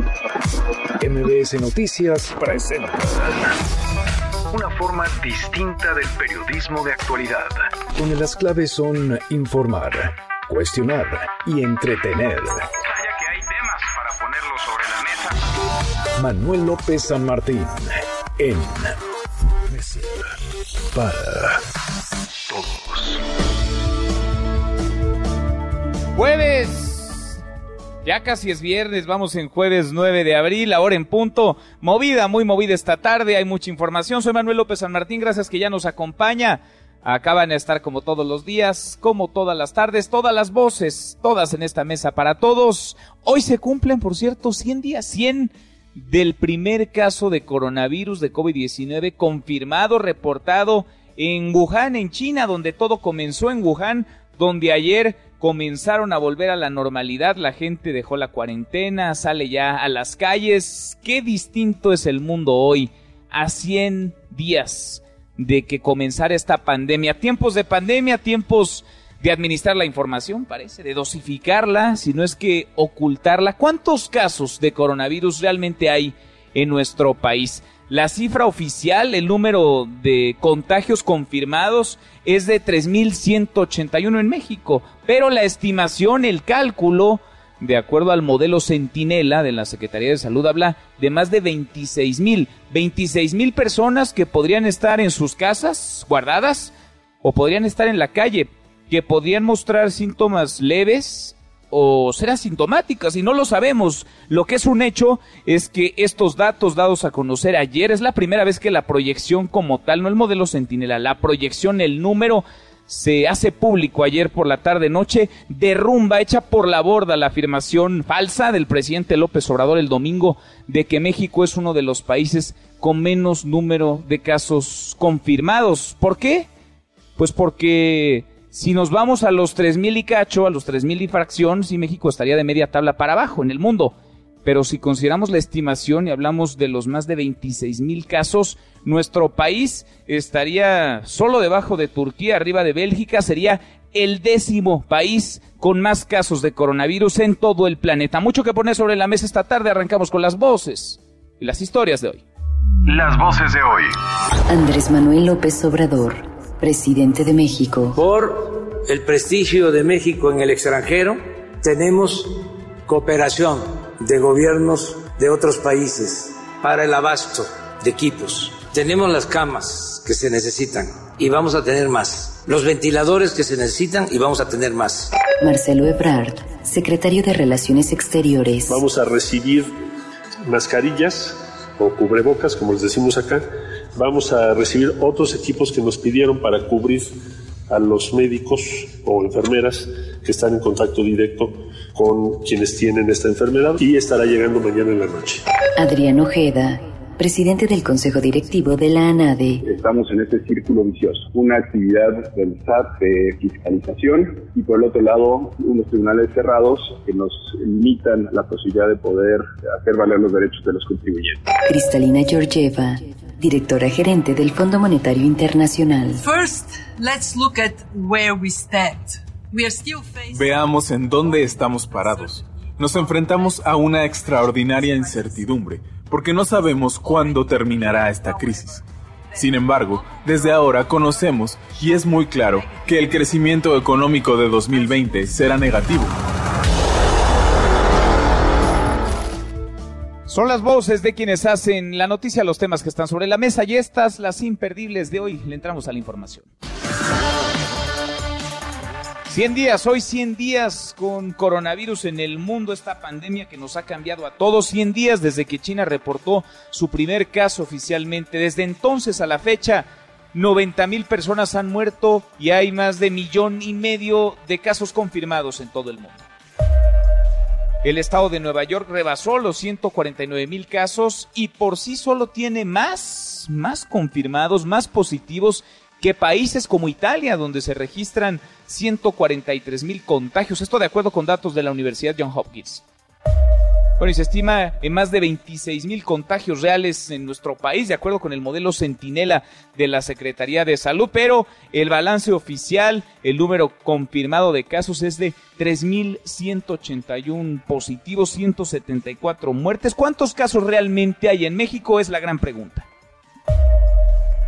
MBS Noticias presenta una forma distinta del periodismo de actualidad. Donde las claves son informar, cuestionar y entretener. Vaya que hay temas para ponerlos sobre la mesa. Manuel López San Martín en para todos. Jueves. Ya casi es viernes, vamos en jueves 9 de abril, ahora en punto. Movida, muy movida esta tarde, hay mucha información. Soy Manuel López San Martín, gracias que ya nos acompaña. Acaban de estar como todos los días, como todas las tardes, todas las voces, todas en esta mesa para todos. Hoy se cumplen, por cierto, 100 días, 100 del primer caso de coronavirus de COVID-19 confirmado, reportado en Wuhan, en China, donde todo comenzó en Wuhan, donde ayer comenzaron a volver a la normalidad, la gente dejó la cuarentena, sale ya a las calles. Qué distinto es el mundo hoy, a 100 días de que comenzara esta pandemia. Tiempos de pandemia, tiempos de administrar la información, parece, de dosificarla, si no es que ocultarla. ¿Cuántos casos de coronavirus realmente hay en nuestro país? La cifra oficial, el número de contagios confirmados es de 3.181 en México, pero la estimación, el cálculo, de acuerdo al modelo Centinela de la Secretaría de Salud, habla de más de 26.000, 26.000 personas que podrían estar en sus casas guardadas o podrían estar en la calle, que podrían mostrar síntomas leves o ser asintomáticas y no lo sabemos. Lo que es un hecho es que estos datos dados a conocer ayer es la primera vez que la proyección como tal, no el modelo Centinela, la proyección, el número se hace público ayer por la tarde noche, derrumba, echa por la borda la afirmación falsa del presidente López Obrador el domingo de que México es uno de los países con menos número de casos confirmados. ¿Por qué? Pues porque si nos vamos a los 3.000 y cacho, a los 3.000 y fracción, sí México estaría de media tabla para abajo en el mundo. Pero si consideramos la estimación y hablamos de los más de 26.000 casos, nuestro país estaría solo debajo de Turquía, arriba de Bélgica, sería el décimo país con más casos de coronavirus en todo el planeta. Mucho que poner sobre la mesa esta tarde, arrancamos con las voces y las historias de hoy. Las voces de hoy. Andrés Manuel López Obrador presidente de México. Por el prestigio de México en el extranjero, tenemos cooperación de gobiernos de otros países para el abasto de equipos. Tenemos las camas que se necesitan y vamos a tener más. Los ventiladores que se necesitan y vamos a tener más. Marcelo Ebrard, secretario de Relaciones Exteriores. Vamos a recibir mascarillas o cubrebocas, como les decimos acá, vamos a recibir otros equipos que nos pidieron para cubrir a los médicos o enfermeras que están en contacto directo con quienes tienen esta enfermedad y estará llegando mañana en la noche. Adrián Ojeda, presidente del Consejo Directivo de la ANADE. Estamos en este círculo vicioso, una actividad del SAT de fiscalización y por el otro lado unos tribunales cerrados que nos limitan la posibilidad de poder hacer valer los derechos de los contribuyentes. Cristalina Georgieva, directora gerente del Fondo Monetario Internacional. Veamos en dónde estamos parados. Nos enfrentamos a una extraordinaria incertidumbre, porque no sabemos cuándo terminará esta crisis. Sin embargo, desde ahora conocemos y es muy claro que el crecimiento económico de 2020 será negativo. Son las voces de quienes hacen la noticia, los temas que están sobre la mesa y estas las imperdibles de hoy. Le entramos a la información. 100 días, hoy 100 días con coronavirus en el mundo, esta pandemia que nos ha cambiado a todos. 100 días desde que China reportó su primer caso oficialmente. Desde entonces a la fecha, 90 mil personas han muerto y hay más de millón y medio de casos confirmados en todo el mundo. El estado de Nueva York rebasó los 149 mil casos y por sí solo tiene más, más confirmados, más positivos que países como Italia, donde se registran 143 mil contagios. Esto de acuerdo con datos de la Universidad John Hopkins. Bueno, y se estima en más de 26 mil contagios reales en nuestro país, de acuerdo con el modelo Centinela de la Secretaría de Salud, pero el balance oficial, el número confirmado de casos es de 3.181 positivos, 174 muertes. ¿Cuántos casos realmente hay en México? Es la gran pregunta.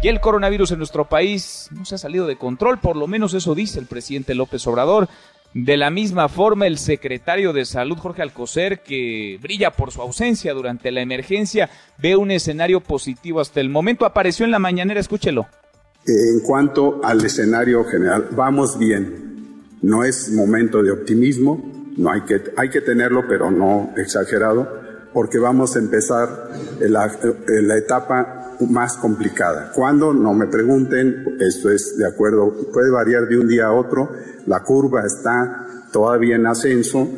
Y el coronavirus en nuestro país no se ha salido de control, por lo menos eso dice el presidente López Obrador. De la misma forma, el secretario de Salud, Jorge Alcocer, que brilla por su ausencia durante la emergencia, ve un escenario positivo hasta el momento. Apareció en la mañanera, escúchelo. En cuanto al escenario general, vamos bien. No es momento de optimismo, no hay que, hay que tenerlo, pero no exagerado, porque vamos a empezar la, la etapa más complicada. ¿Cuándo? No me pregunten, esto es de acuerdo, puede variar de un día a otro, la curva está todavía en ascenso.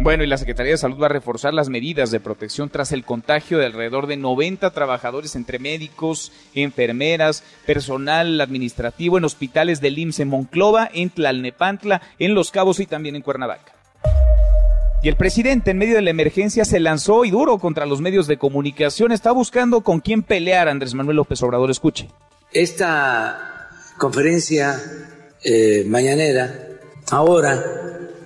Bueno, y la Secretaría de Salud va a reforzar las medidas de protección tras el contagio de alrededor de 90 trabajadores entre médicos, enfermeras, personal administrativo en hospitales del IMSS en Monclova, en Tlalnepantla, en Los Cabos y también en Cuernavaca. Y el presidente en medio de la emergencia se lanzó y duro contra los medios de comunicación. Está buscando con quién pelear Andrés Manuel López Obrador. Escuche. Esta conferencia eh, mañanera, ahora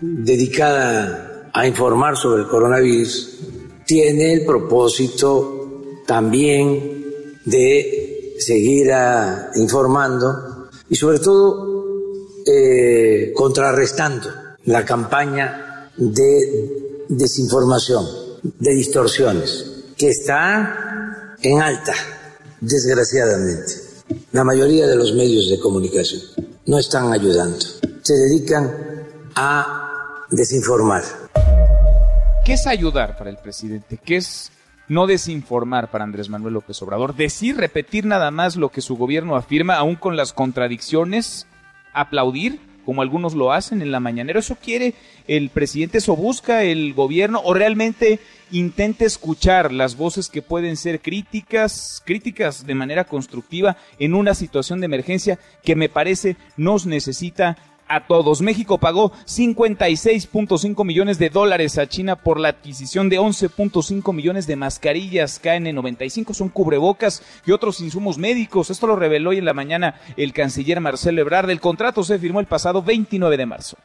dedicada a informar sobre el coronavirus, tiene el propósito también de seguir a, informando y sobre todo eh, contrarrestando la campaña de desinformación, de distorsiones, que está en alta, desgraciadamente. La mayoría de los medios de comunicación no están ayudando, se dedican a desinformar. ¿Qué es ayudar para el presidente? ¿Qué es no desinformar para Andrés Manuel López Obrador? Decir, repetir nada más lo que su gobierno afirma, aún con las contradicciones, aplaudir, como algunos lo hacen en la mañanera. ¿Eso quiere el presidente? ¿Eso busca el gobierno? ¿O realmente intenta escuchar las voces que pueden ser críticas, críticas de manera constructiva en una situación de emergencia que me parece nos necesita a todos. México pagó 56.5 millones de dólares a China por la adquisición de 11.5 millones de mascarillas KN95, son cubrebocas y otros insumos médicos. Esto lo reveló hoy en la mañana el canciller Marcelo Ebrard. El contrato se firmó el pasado 29 de marzo.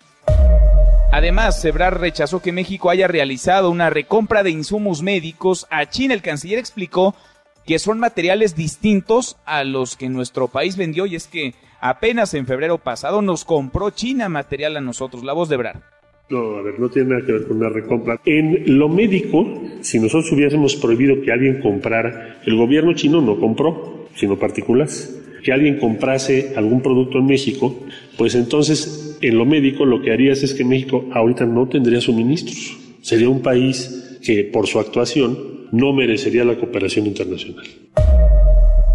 Además, Ebrard rechazó que México haya realizado una recompra de insumos médicos a China. El canciller explicó que son materiales distintos a los que nuestro país vendió y es que apenas en febrero pasado nos compró China material a nosotros. La voz de Ebrard. No, a ver, no tiene nada que ver con una recompra. En lo médico, si nosotros hubiésemos prohibido que alguien comprara, el gobierno chino no compró, sino particulares. Que alguien comprase algún producto en México, pues entonces en lo médico lo que harías es que México ahorita no tendría suministros. Sería un país que por su actuación no merecería la cooperación internacional.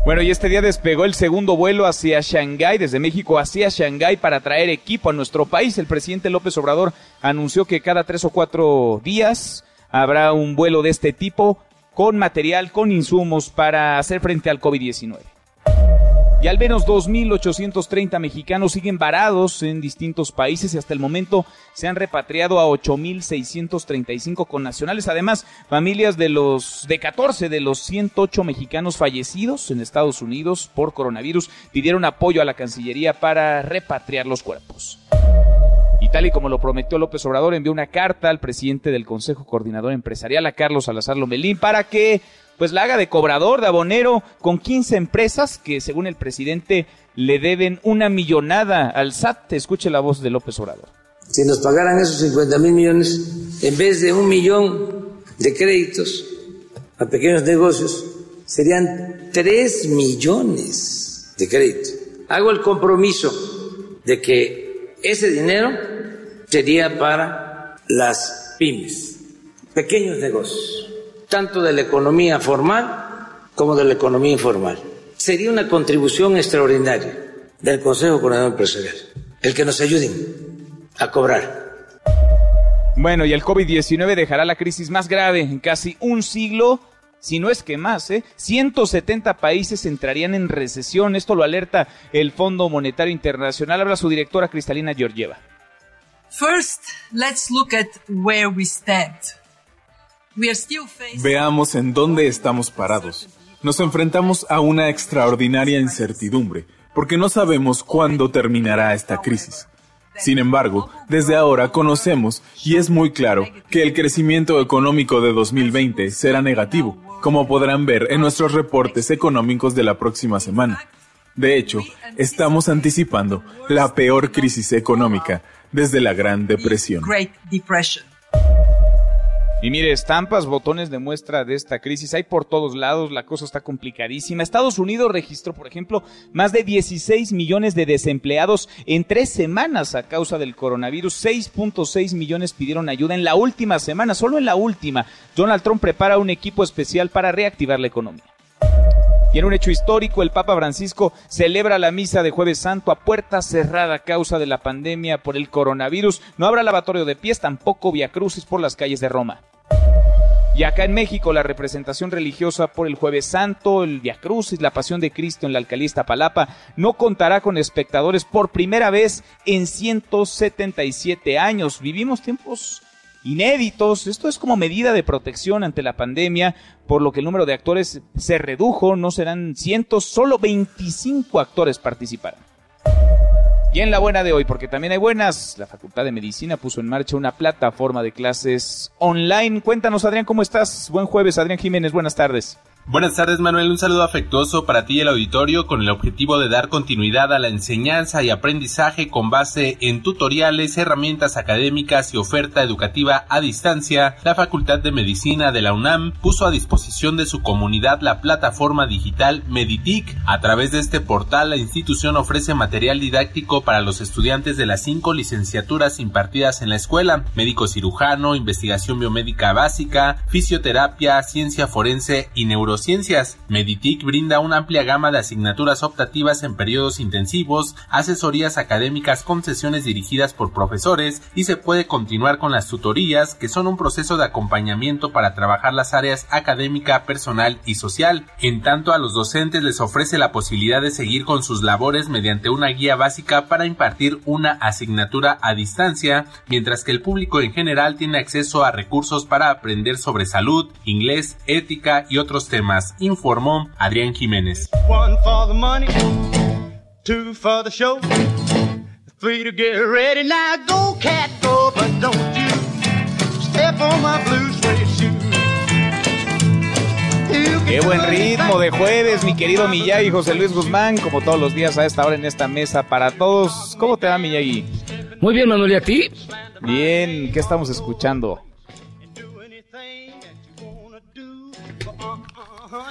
Bueno, y este día despegó el segundo vuelo hacia Shanghái, desde México hacia Shanghái, para traer equipo a nuestro país. El presidente López Obrador anunció que cada tres o cuatro días habrá un vuelo de este tipo con material, con insumos para hacer frente al COVID-19. Y al menos 2.830 mexicanos siguen varados en distintos países y hasta el momento se han repatriado a 8.635 connacionales. Además, familias de los de 14 de los 108 mexicanos fallecidos en Estados Unidos por coronavirus pidieron apoyo a la Cancillería para repatriar los cuerpos. Y tal y como lo prometió López Obrador, envió una carta al presidente del Consejo Coordinador Empresarial, a Carlos Salazar Lomelín, para que pues la haga de cobrador, de abonero, con 15 empresas que según el presidente le deben una millonada al SAT. Escuche la voz de López Obrador. Si nos pagaran esos 50 mil millones, en vez de un millón de créditos a pequeños negocios, serían 3 millones de créditos. Hago el compromiso de que ese dinero sería para las pymes, pequeños negocios tanto de la economía formal como de la economía informal. Sería una contribución extraordinaria del Consejo Coordinador Empresarial, el que nos ayuden a cobrar. Bueno, y el COVID-19 dejará la crisis más grave en casi un siglo, si no es que más, ¿eh? 170 países entrarían en recesión. Esto lo alerta el Fondo Monetario Internacional. Habla su directora Cristalina Georgieva. First, let's look at where we stand. Veamos en dónde estamos parados. Nos enfrentamos a una extraordinaria incertidumbre, porque no sabemos cuándo terminará esta crisis. Sin embargo, desde ahora conocemos y es muy claro que el crecimiento económico de 2020 será negativo, como podrán ver en nuestros reportes económicos de la próxima semana. De hecho, estamos anticipando la peor crisis económica desde la Gran Depresión. Y mire, estampas, botones de muestra de esta crisis hay por todos lados, la cosa está complicadísima. Estados Unidos registró, por ejemplo, más de 16 millones de desempleados en tres semanas a causa del coronavirus. 6.6 millones pidieron ayuda en la última semana, solo en la última. Donald Trump prepara un equipo especial para reactivar la economía. Y en un hecho histórico, el Papa Francisco celebra la misa de Jueves Santo a puerta cerrada a causa de la pandemia por el coronavirus. No habrá lavatorio de pies, tampoco via crucis por las calles de Roma. Y acá en México, la representación religiosa por el Jueves Santo, el Via Crucis, la Pasión de Cristo en la alcaldía Palapa, no contará con espectadores por primera vez en 177 años. Vivimos tiempos inéditos. Esto es como medida de protección ante la pandemia, por lo que el número de actores se redujo, no serán cientos, solo 25 actores participarán. Y en la buena de hoy, porque también hay buenas, la Facultad de Medicina puso en marcha una plataforma de clases online. Cuéntanos, Adrián, ¿cómo estás? Buen jueves, Adrián Jiménez, buenas tardes. Buenas tardes Manuel, un saludo afectuoso para ti y el auditorio con el objetivo de dar continuidad a la enseñanza y aprendizaje con base en tutoriales, herramientas académicas y oferta educativa a distancia. La Facultad de Medicina de la UNAM puso a disposición de su comunidad la plataforma digital Meditic. A través de este portal la institución ofrece material didáctico para los estudiantes de las cinco licenciaturas impartidas en la escuela, médico cirujano, investigación biomédica básica, fisioterapia, ciencia forense y neurociencia Ciencias. Meditic brinda una amplia gama de asignaturas optativas en periodos intensivos, asesorías académicas con sesiones dirigidas por profesores y se puede continuar con las tutorías, que son un proceso de acompañamiento para trabajar las áreas académica, personal y social. En tanto, a los docentes les ofrece la posibilidad de seguir con sus labores mediante una guía básica para impartir una asignatura a distancia, mientras que el público en general tiene acceso a recursos para aprender sobre salud, inglés, ética y otros temas más, informó Adrián Jiménez. Qué buen ritmo de jueves, mi querido Miyagi José Luis Guzmán, como todos los días a esta hora en esta mesa para todos. ¿Cómo te va, Miyagi? Muy bien, Manuel, ¿y a ti? Bien, ¿qué estamos escuchando?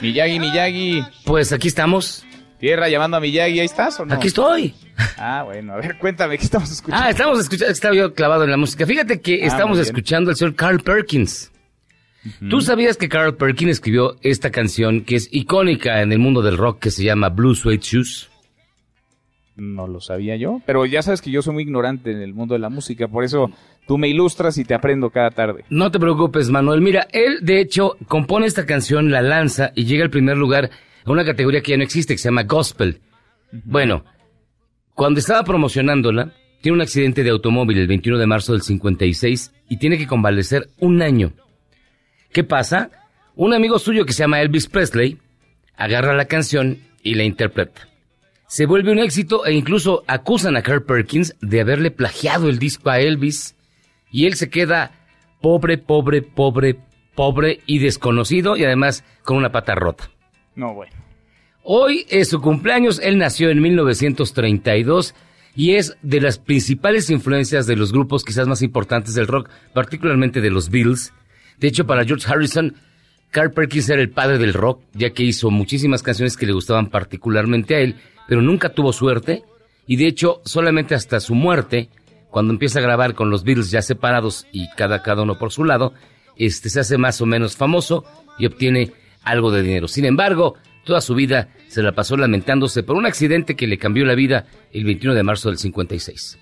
Miyagi, Miyagi. Pues aquí estamos. Tierra llamando a Miyagi, ¿ahí estás o no? Aquí estoy. Ah, bueno, a ver, cuéntame, ¿qué estamos escuchando? Ah, estamos escuchando, estaba yo clavado en la música. Fíjate que ah, estamos escuchando al señor Carl Perkins. ¿Tú sabías que Carl Perkins escribió esta canción que es icónica en el mundo del rock que se llama Blue Suede Shoes? No lo sabía yo, pero ya sabes que yo soy muy ignorante en el mundo de la música, por eso tú me ilustras y te aprendo cada tarde. No te preocupes, Manuel. Mira, él de hecho compone esta canción, la lanza y llega al primer lugar a una categoría que ya no existe, que se llama Gospel. Bueno, cuando estaba promocionándola, tiene un accidente de automóvil el 21 de marzo del 56 y tiene que convalecer un año. ¿Qué pasa? Un amigo suyo que se llama Elvis Presley agarra la canción y la interpreta se vuelve un éxito e incluso acusan a Carl Perkins de haberle plagiado el disco a Elvis y él se queda pobre, pobre, pobre, pobre y desconocido y además con una pata rota. No, bueno. Hoy es su cumpleaños, él nació en 1932 y es de las principales influencias de los grupos quizás más importantes del rock, particularmente de los Beatles. De hecho, para George Harrison, Carl Perkins era el padre del rock, ya que hizo muchísimas canciones que le gustaban particularmente a él, pero nunca tuvo suerte y de hecho solamente hasta su muerte, cuando empieza a grabar con los Beatles ya separados y cada, cada uno por su lado, este se hace más o menos famoso y obtiene algo de dinero. Sin embargo, toda su vida se la pasó lamentándose por un accidente que le cambió la vida el 21 de marzo del 56.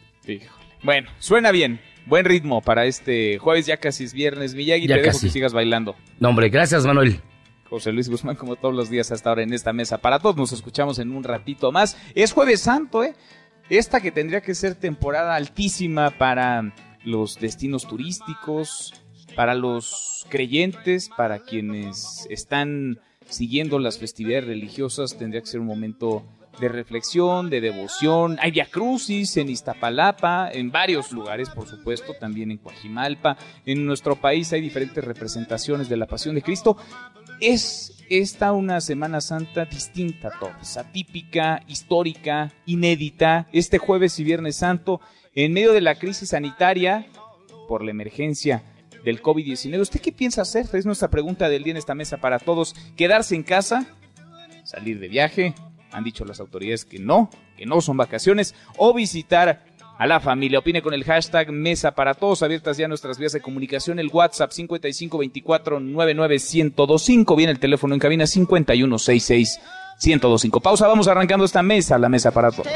Bueno, suena bien. Buen ritmo para este jueves, ya casi es viernes. Miyagi, ya te dejo que sigas bailando. No, hombre, gracias, Manuel. José Luis Guzmán, como todos los días hasta ahora en esta mesa. Para todos nos escuchamos en un ratito más. Es jueves santo, ¿eh? Esta que tendría que ser temporada altísima para los destinos turísticos, para los creyentes, para quienes están siguiendo las festividades religiosas, tendría que ser un momento de reflexión, de devoción. Hay Via Crucis en Iztapalapa, en varios lugares, por supuesto, también en Coajimalpa. En nuestro país hay diferentes representaciones de la Pasión de Cristo. Es esta una Semana Santa distinta a todas, atípica, histórica, inédita. Este jueves y Viernes Santo, en medio de la crisis sanitaria por la emergencia del COVID-19. ¿Usted qué piensa hacer? Es nuestra pregunta del día en esta mesa para todos. ¿Quedarse en casa? ¿Salir de viaje? Han dicho las autoridades que no, que no son vacaciones. O visitar a la familia. Opine con el hashtag Mesa para Todos. Abiertas ya nuestras vías de comunicación. El WhatsApp 5524-99125. Viene el teléfono en cabina 5166-1025. Pausa, vamos arrancando esta mesa, la Mesa para Todos.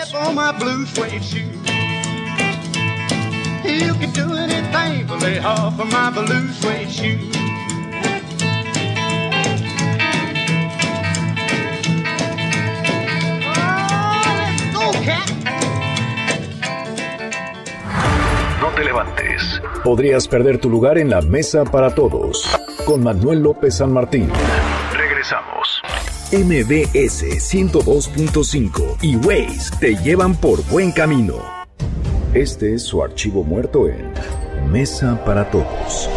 No te levantes. Podrías perder tu lugar en la mesa para todos. Con Manuel López San Martín. Regresamos. MBS 102.5 y Waze te llevan por buen camino. Este es su archivo muerto en Mesa para Todos.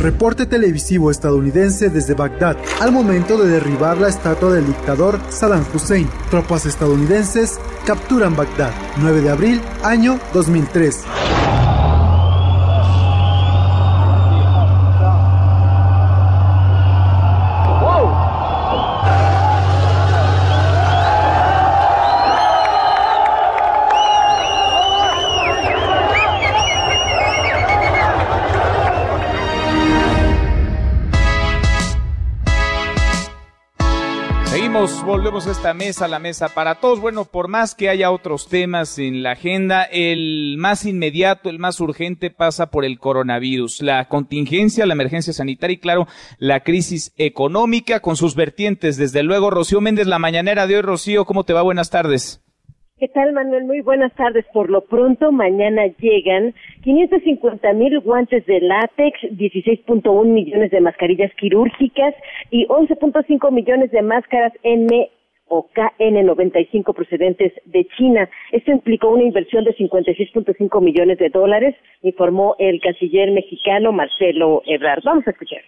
Reporte televisivo estadounidense desde Bagdad al momento de derribar la estatua del dictador Saddam Hussein. Tropas estadounidenses capturan Bagdad. 9 de abril, año 2003. Esta mesa, la mesa para todos. Bueno, por más que haya otros temas en la agenda, el más inmediato, el más urgente pasa por el coronavirus, la contingencia, la emergencia sanitaria y claro, la crisis económica con sus vertientes. Desde luego, Rocío Méndez, la mañanera de hoy. Rocío, ¿cómo te va? Buenas tardes. ¿Qué tal, Manuel? Muy buenas tardes. Por lo pronto, mañana llegan 550 mil guantes de látex, 16.1 millones de mascarillas quirúrgicas y 11.5 millones de máscaras N o KN95 procedentes de China. Esto implicó una inversión de 56.5 millones de dólares, informó el canciller mexicano Marcelo Ebrard. Vamos a escuchar.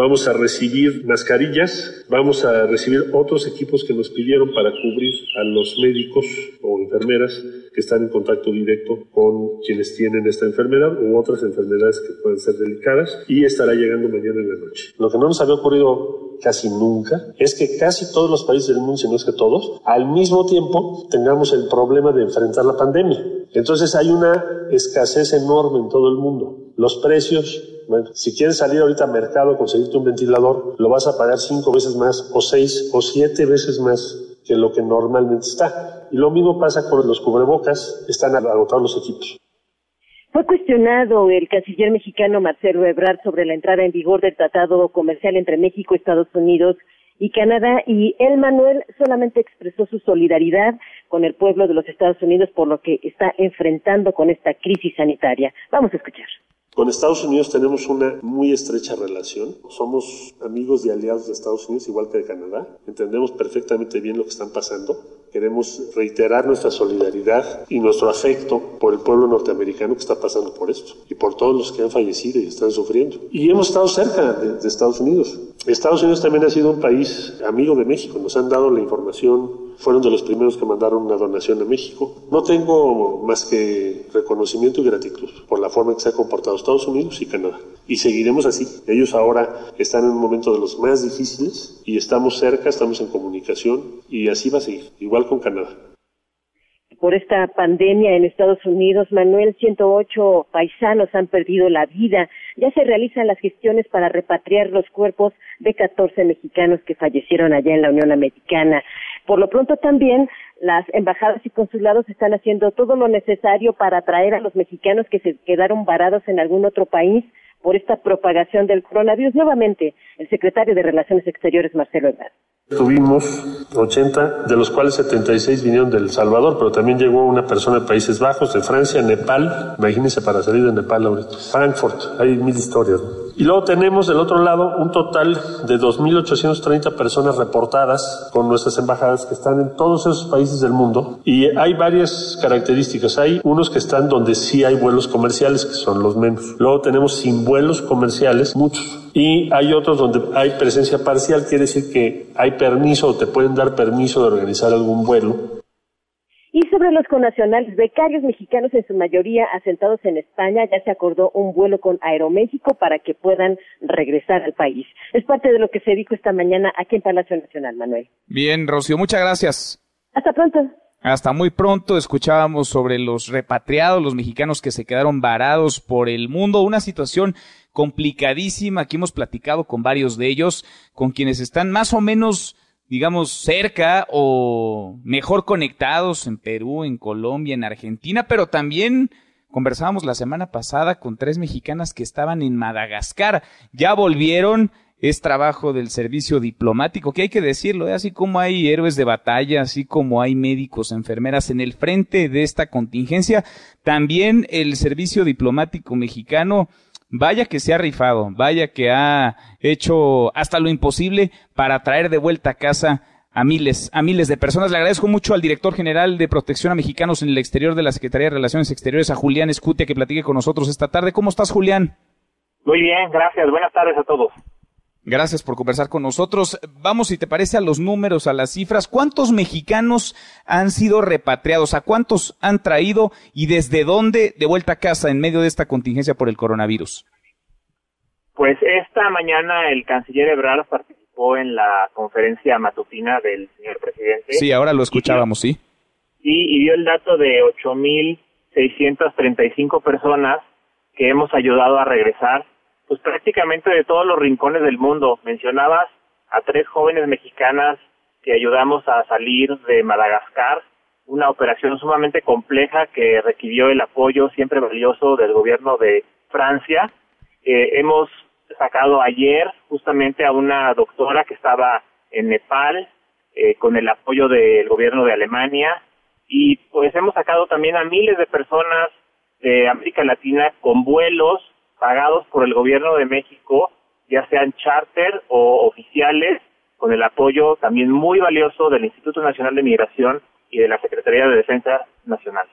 Vamos a recibir mascarillas, vamos a recibir otros equipos que nos pidieron para cubrir a los médicos o enfermeras que están en contacto directo con quienes tienen esta enfermedad u otras enfermedades que pueden ser delicadas y estará llegando mañana en la noche. Lo que no nos había ocurrido casi nunca es que casi todos los países del mundo, si no es que todos, al mismo tiempo tengamos el problema de enfrentar la pandemia. Entonces hay una escasez enorme en todo el mundo. Los precios bueno, si quieres salir ahorita al mercado conseguirte un ventilador, lo vas a pagar cinco veces más, o seis, o siete veces más que lo que normalmente está. Y lo mismo pasa con los cubrebocas, están agotados los equipos. Fue cuestionado el canciller mexicano Marcelo Ebrard sobre la entrada en vigor del tratado comercial entre México, Estados Unidos y Canadá y él, Manuel, solamente expresó su solidaridad con el pueblo de los Estados Unidos por lo que está enfrentando con esta crisis sanitaria. Vamos a escuchar. Con Estados Unidos tenemos una muy estrecha relación. Somos amigos y aliados de Estados Unidos, igual que de Canadá. Entendemos perfectamente bien lo que están pasando. Queremos reiterar nuestra solidaridad y nuestro afecto por el pueblo norteamericano que está pasando por esto y por todos los que han fallecido y están sufriendo. Y hemos estado cerca de, de Estados Unidos. Estados Unidos también ha sido un país amigo de México. Nos han dado la información fueron de los primeros que mandaron una donación a México. No tengo más que reconocimiento y gratitud por la forma que se ha comportado Estados Unidos y Canadá. Y seguiremos así. Ellos ahora están en un momento de los más difíciles y estamos cerca, estamos en comunicación y así va a seguir, igual con Canadá por esta pandemia en Estados Unidos, Manuel, 108 paisanos han perdido la vida. Ya se realizan las gestiones para repatriar los cuerpos de 14 mexicanos que fallecieron allá en la Unión Americana. Por lo pronto también las embajadas y consulados están haciendo todo lo necesario para atraer a los mexicanos que se quedaron varados en algún otro país por esta propagación del coronavirus. Nuevamente, el secretario de Relaciones Exteriores, Marcelo Ebrard. Tuvimos 80, de los cuales 76 vinieron del Salvador, pero también llegó una persona de Países Bajos, de Francia, Nepal, imagínense para salir de Nepal ahorita, Frankfurt, hay mil historias. Y luego tenemos del otro lado un total de 2.830 personas reportadas con nuestras embajadas que están en todos esos países del mundo. Y hay varias características. Hay unos que están donde sí hay vuelos comerciales, que son los menos. Luego tenemos sin vuelos comerciales, muchos. Y hay otros donde hay presencia parcial, quiere decir que hay permiso o te pueden dar permiso de organizar algún vuelo y sobre los connacionales, becarios mexicanos en su mayoría asentados en España, ya se acordó un vuelo con Aeroméxico para que puedan regresar al país. Es parte de lo que se dijo esta mañana aquí en Palacio Nacional, Manuel. Bien, Rocío, muchas gracias. Hasta pronto. Hasta muy pronto escuchábamos sobre los repatriados, los mexicanos que se quedaron varados por el mundo, una situación complicadísima. Aquí hemos platicado con varios de ellos, con quienes están más o menos digamos, cerca o mejor conectados en Perú, en Colombia, en Argentina, pero también conversábamos la semana pasada con tres mexicanas que estaban en Madagascar. Ya volvieron, es trabajo del servicio diplomático, que hay que decirlo, ¿eh? así como hay héroes de batalla, así como hay médicos, enfermeras en el frente de esta contingencia, también el servicio diplomático mexicano vaya que se ha rifado, vaya que ha hecho hasta lo imposible para traer de vuelta a casa a miles, a miles de personas. Le agradezco mucho al director general de Protección a Mexicanos en el exterior de la Secretaría de Relaciones Exteriores, a Julián Escutia, que platique con nosotros esta tarde. ¿Cómo estás, Julián? Muy bien, gracias. Buenas tardes a todos. Gracias por conversar con nosotros. Vamos, si te parece, a los números, a las cifras. ¿Cuántos mexicanos han sido repatriados? ¿A cuántos han traído y desde dónde de vuelta a casa en medio de esta contingencia por el coronavirus? Pues esta mañana el canciller Ebrard participó en la conferencia matutina del señor presidente. Sí, ahora lo escuchábamos, sí. Sí, y dio el dato de 8.635 personas que hemos ayudado a regresar pues prácticamente de todos los rincones del mundo. Mencionabas a tres jóvenes mexicanas que ayudamos a salir de Madagascar, una operación sumamente compleja que requirió el apoyo siempre valioso del gobierno de Francia. Eh, hemos sacado ayer justamente a una doctora que estaba en Nepal eh, con el apoyo del gobierno de Alemania y pues hemos sacado también a miles de personas de América Latina con vuelos pagados por el gobierno de México, ya sean charter o oficiales, con el apoyo también muy valioso del Instituto Nacional de Migración y de la Secretaría de Defensa Nacional.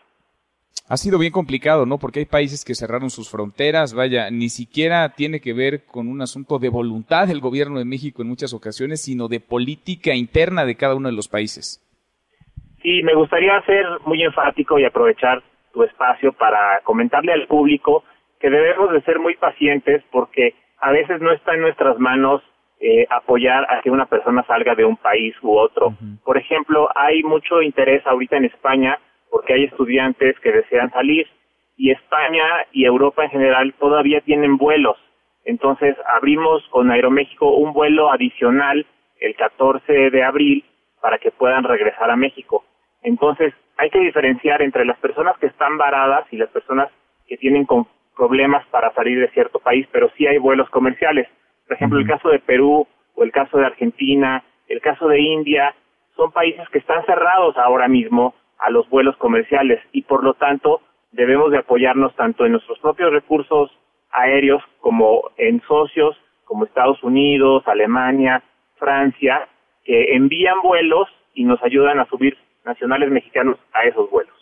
Ha sido bien complicado, ¿no? Porque hay países que cerraron sus fronteras, vaya, ni siquiera tiene que ver con un asunto de voluntad del gobierno de México en muchas ocasiones, sino de política interna de cada uno de los países. Sí, me gustaría ser muy enfático y aprovechar tu espacio para comentarle al público que debemos de ser muy pacientes porque a veces no está en nuestras manos eh, apoyar a que una persona salga de un país u otro. Por ejemplo, hay mucho interés ahorita en España porque hay estudiantes que desean salir y España y Europa en general todavía tienen vuelos. Entonces abrimos con Aeroméxico un vuelo adicional el 14 de abril para que puedan regresar a México. Entonces hay que diferenciar entre las personas que están varadas y las personas que tienen problemas para salir de cierto país, pero sí hay vuelos comerciales. Por ejemplo, el caso de Perú o el caso de Argentina, el caso de India, son países que están cerrados ahora mismo a los vuelos comerciales y por lo tanto debemos de apoyarnos tanto en nuestros propios recursos aéreos como en socios como Estados Unidos, Alemania, Francia, que envían vuelos y nos ayudan a subir nacionales mexicanos a esos vuelos.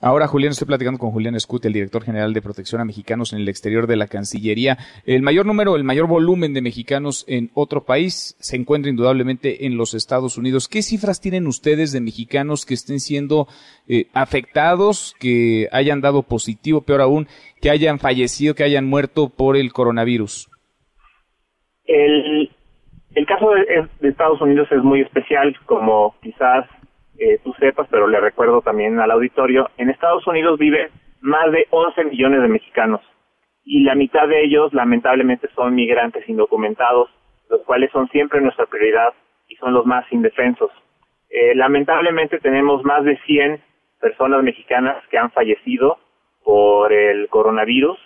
Ahora, Julián, estoy platicando con Julián Escute, el director general de protección a mexicanos en el exterior de la Cancillería. El mayor número, el mayor volumen de mexicanos en otro país se encuentra indudablemente en los Estados Unidos. ¿Qué cifras tienen ustedes de mexicanos que estén siendo eh, afectados, que hayan dado positivo, peor aún, que hayan fallecido, que hayan muerto por el coronavirus? El, el caso de Estados Unidos es muy especial, como quizás eh, tú sepas, pero le recuerdo también al auditorio, en Estados Unidos vive más de 11 millones de mexicanos y la mitad de ellos lamentablemente son migrantes indocumentados, los cuales son siempre nuestra prioridad y son los más indefensos. Eh, lamentablemente tenemos más de 100 personas mexicanas que han fallecido por el coronavirus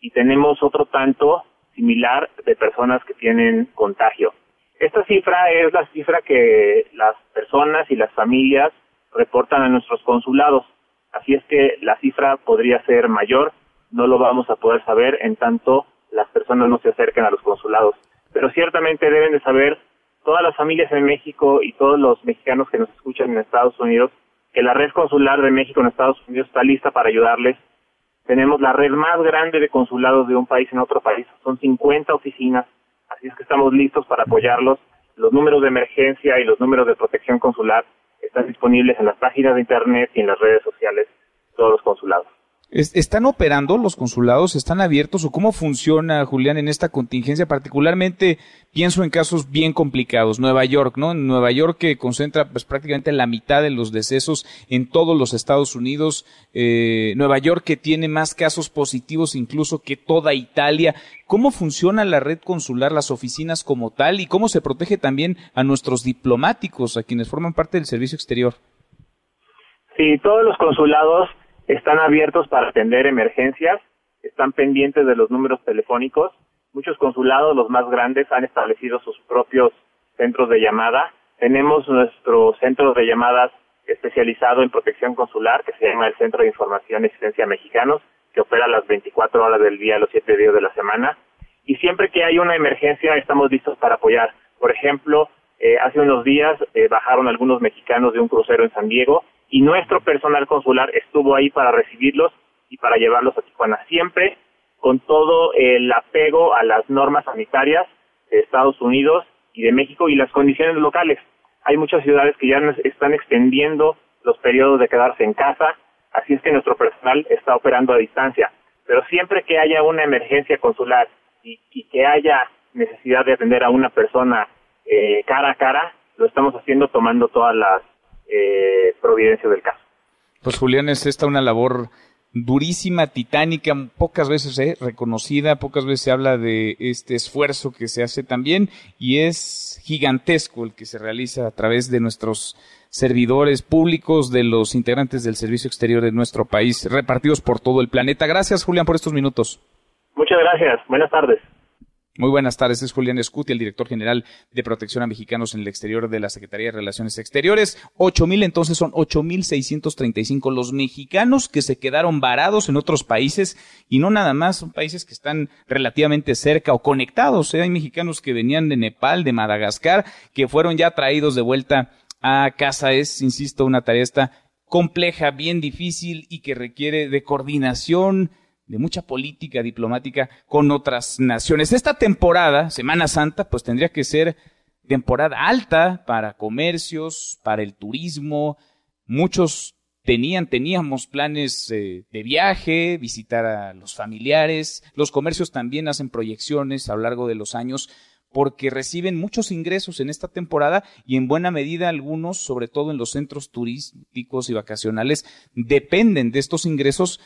y tenemos otro tanto similar de personas que tienen contagio. Esta cifra es la cifra que las personas y las familias reportan a nuestros consulados. Así es que la cifra podría ser mayor, no lo vamos a poder saber en tanto las personas no se acerquen a los consulados. Pero ciertamente deben de saber todas las familias en México y todos los mexicanos que nos escuchan en Estados Unidos que la red consular de México en Estados Unidos está lista para ayudarles. Tenemos la red más grande de consulados de un país en otro país. Son 50 oficinas, así es que estamos listos para apoyarlos. Los números de emergencia y los números de protección consular están disponibles en las páginas de Internet y en las redes sociales de todos los consulados. ¿Están operando los consulados? ¿Están abiertos? ¿O cómo funciona, Julián, en esta contingencia? Particularmente pienso en casos bien complicados. Nueva York, ¿no? En Nueva York que concentra pues, prácticamente la mitad de los decesos en todos los Estados Unidos. Eh, Nueva York que tiene más casos positivos incluso que toda Italia. ¿Cómo funciona la red consular, las oficinas como tal? ¿Y cómo se protege también a nuestros diplomáticos, a quienes forman parte del servicio exterior? Sí, todos los consulados están abiertos para atender emergencias, están pendientes de los números telefónicos. Muchos consulados, los más grandes, han establecido sus propios centros de llamada. Tenemos nuestro centro de llamadas especializado en protección consular, que se llama el Centro de Información y Asistencia Mexicanos, que opera las 24 horas del día, los 7 días de la semana. Y siempre que hay una emergencia, estamos listos para apoyar. Por ejemplo, eh, hace unos días eh, bajaron algunos mexicanos de un crucero en San Diego y nuestro personal consular estuvo ahí para recibirlos y para llevarlos a Tijuana, siempre con todo el apego a las normas sanitarias de Estados Unidos y de México y las condiciones locales. Hay muchas ciudades que ya están extendiendo los periodos de quedarse en casa, así es que nuestro personal está operando a distancia. Pero siempre que haya una emergencia consular y, que haya necesidad de atender a una persona eh, cara a cara, lo estamos haciendo tomando todas las eh, providencia del caso. Pues Julián, es esta una labor durísima, titánica, pocas veces eh, reconocida, pocas veces se habla de este esfuerzo que se hace también y es gigantesco el que se realiza a través de nuestros servidores públicos, de los integrantes del servicio exterior de nuestro país, repartidos por todo el planeta. Gracias, Julián, por estos minutos. Muchas gracias. Buenas tardes. Muy buenas tardes, es Julián Escuti, el director general de protección a mexicanos en el exterior de la Secretaría de Relaciones Exteriores. Ocho mil, entonces son ocho mil seiscientos treinta y cinco los mexicanos que se quedaron varados en otros países y no nada más, son países que están relativamente cerca o conectados. ¿eh? Hay mexicanos que venían de Nepal, de Madagascar, que fueron ya traídos de vuelta a casa. Es, insisto, una tarea esta compleja, bien difícil y que requiere de coordinación, de mucha política diplomática con otras naciones. Esta temporada, Semana Santa, pues tendría que ser temporada alta para comercios, para el turismo. Muchos tenían, teníamos planes eh, de viaje, visitar a los familiares. Los comercios también hacen proyecciones a lo largo de los años porque reciben muchos ingresos en esta temporada y en buena medida algunos, sobre todo en los centros turísticos y vacacionales, dependen de estos ingresos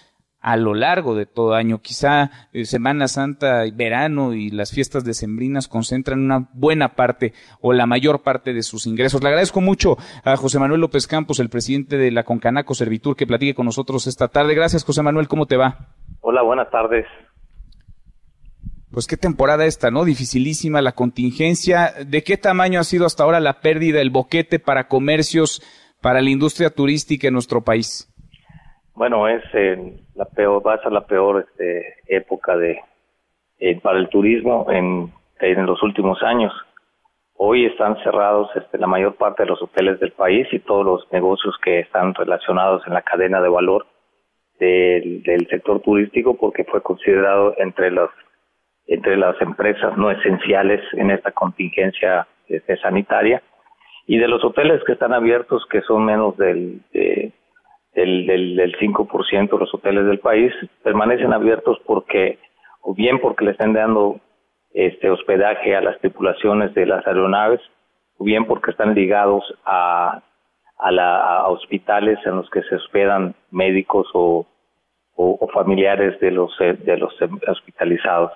a lo largo de todo año. Quizá eh, Semana Santa, y verano y las fiestas decembrinas concentran una buena parte o la mayor parte de sus ingresos. Le agradezco mucho a José Manuel López Campos, el presidente de la Concanaco Servitur, que platique con nosotros esta tarde. Gracias, José Manuel. ¿Cómo te va? Hola, buenas tardes. Pues qué temporada esta, ¿no? Dificilísima la contingencia. ¿De qué tamaño ha sido hasta ahora la pérdida, el boquete para comercios, para la industria turística en nuestro país? Bueno, es eh, la peor, va a ser la peor este, época de eh, para el turismo en, en los últimos años. Hoy están cerrados este, la mayor parte de los hoteles del país y todos los negocios que están relacionados en la cadena de valor del, del sector turístico porque fue considerado entre los entre las empresas no esenciales en esta contingencia este, sanitaria y de los hoteles que están abiertos que son menos del de, del, del, del 5% de los hoteles del país permanecen abiertos porque, o bien porque le están dando este hospedaje a las tripulaciones de las aeronaves, o bien porque están ligados a, a, la, a hospitales en los que se hospedan médicos o, o, familiares de los, de los hospitalizados.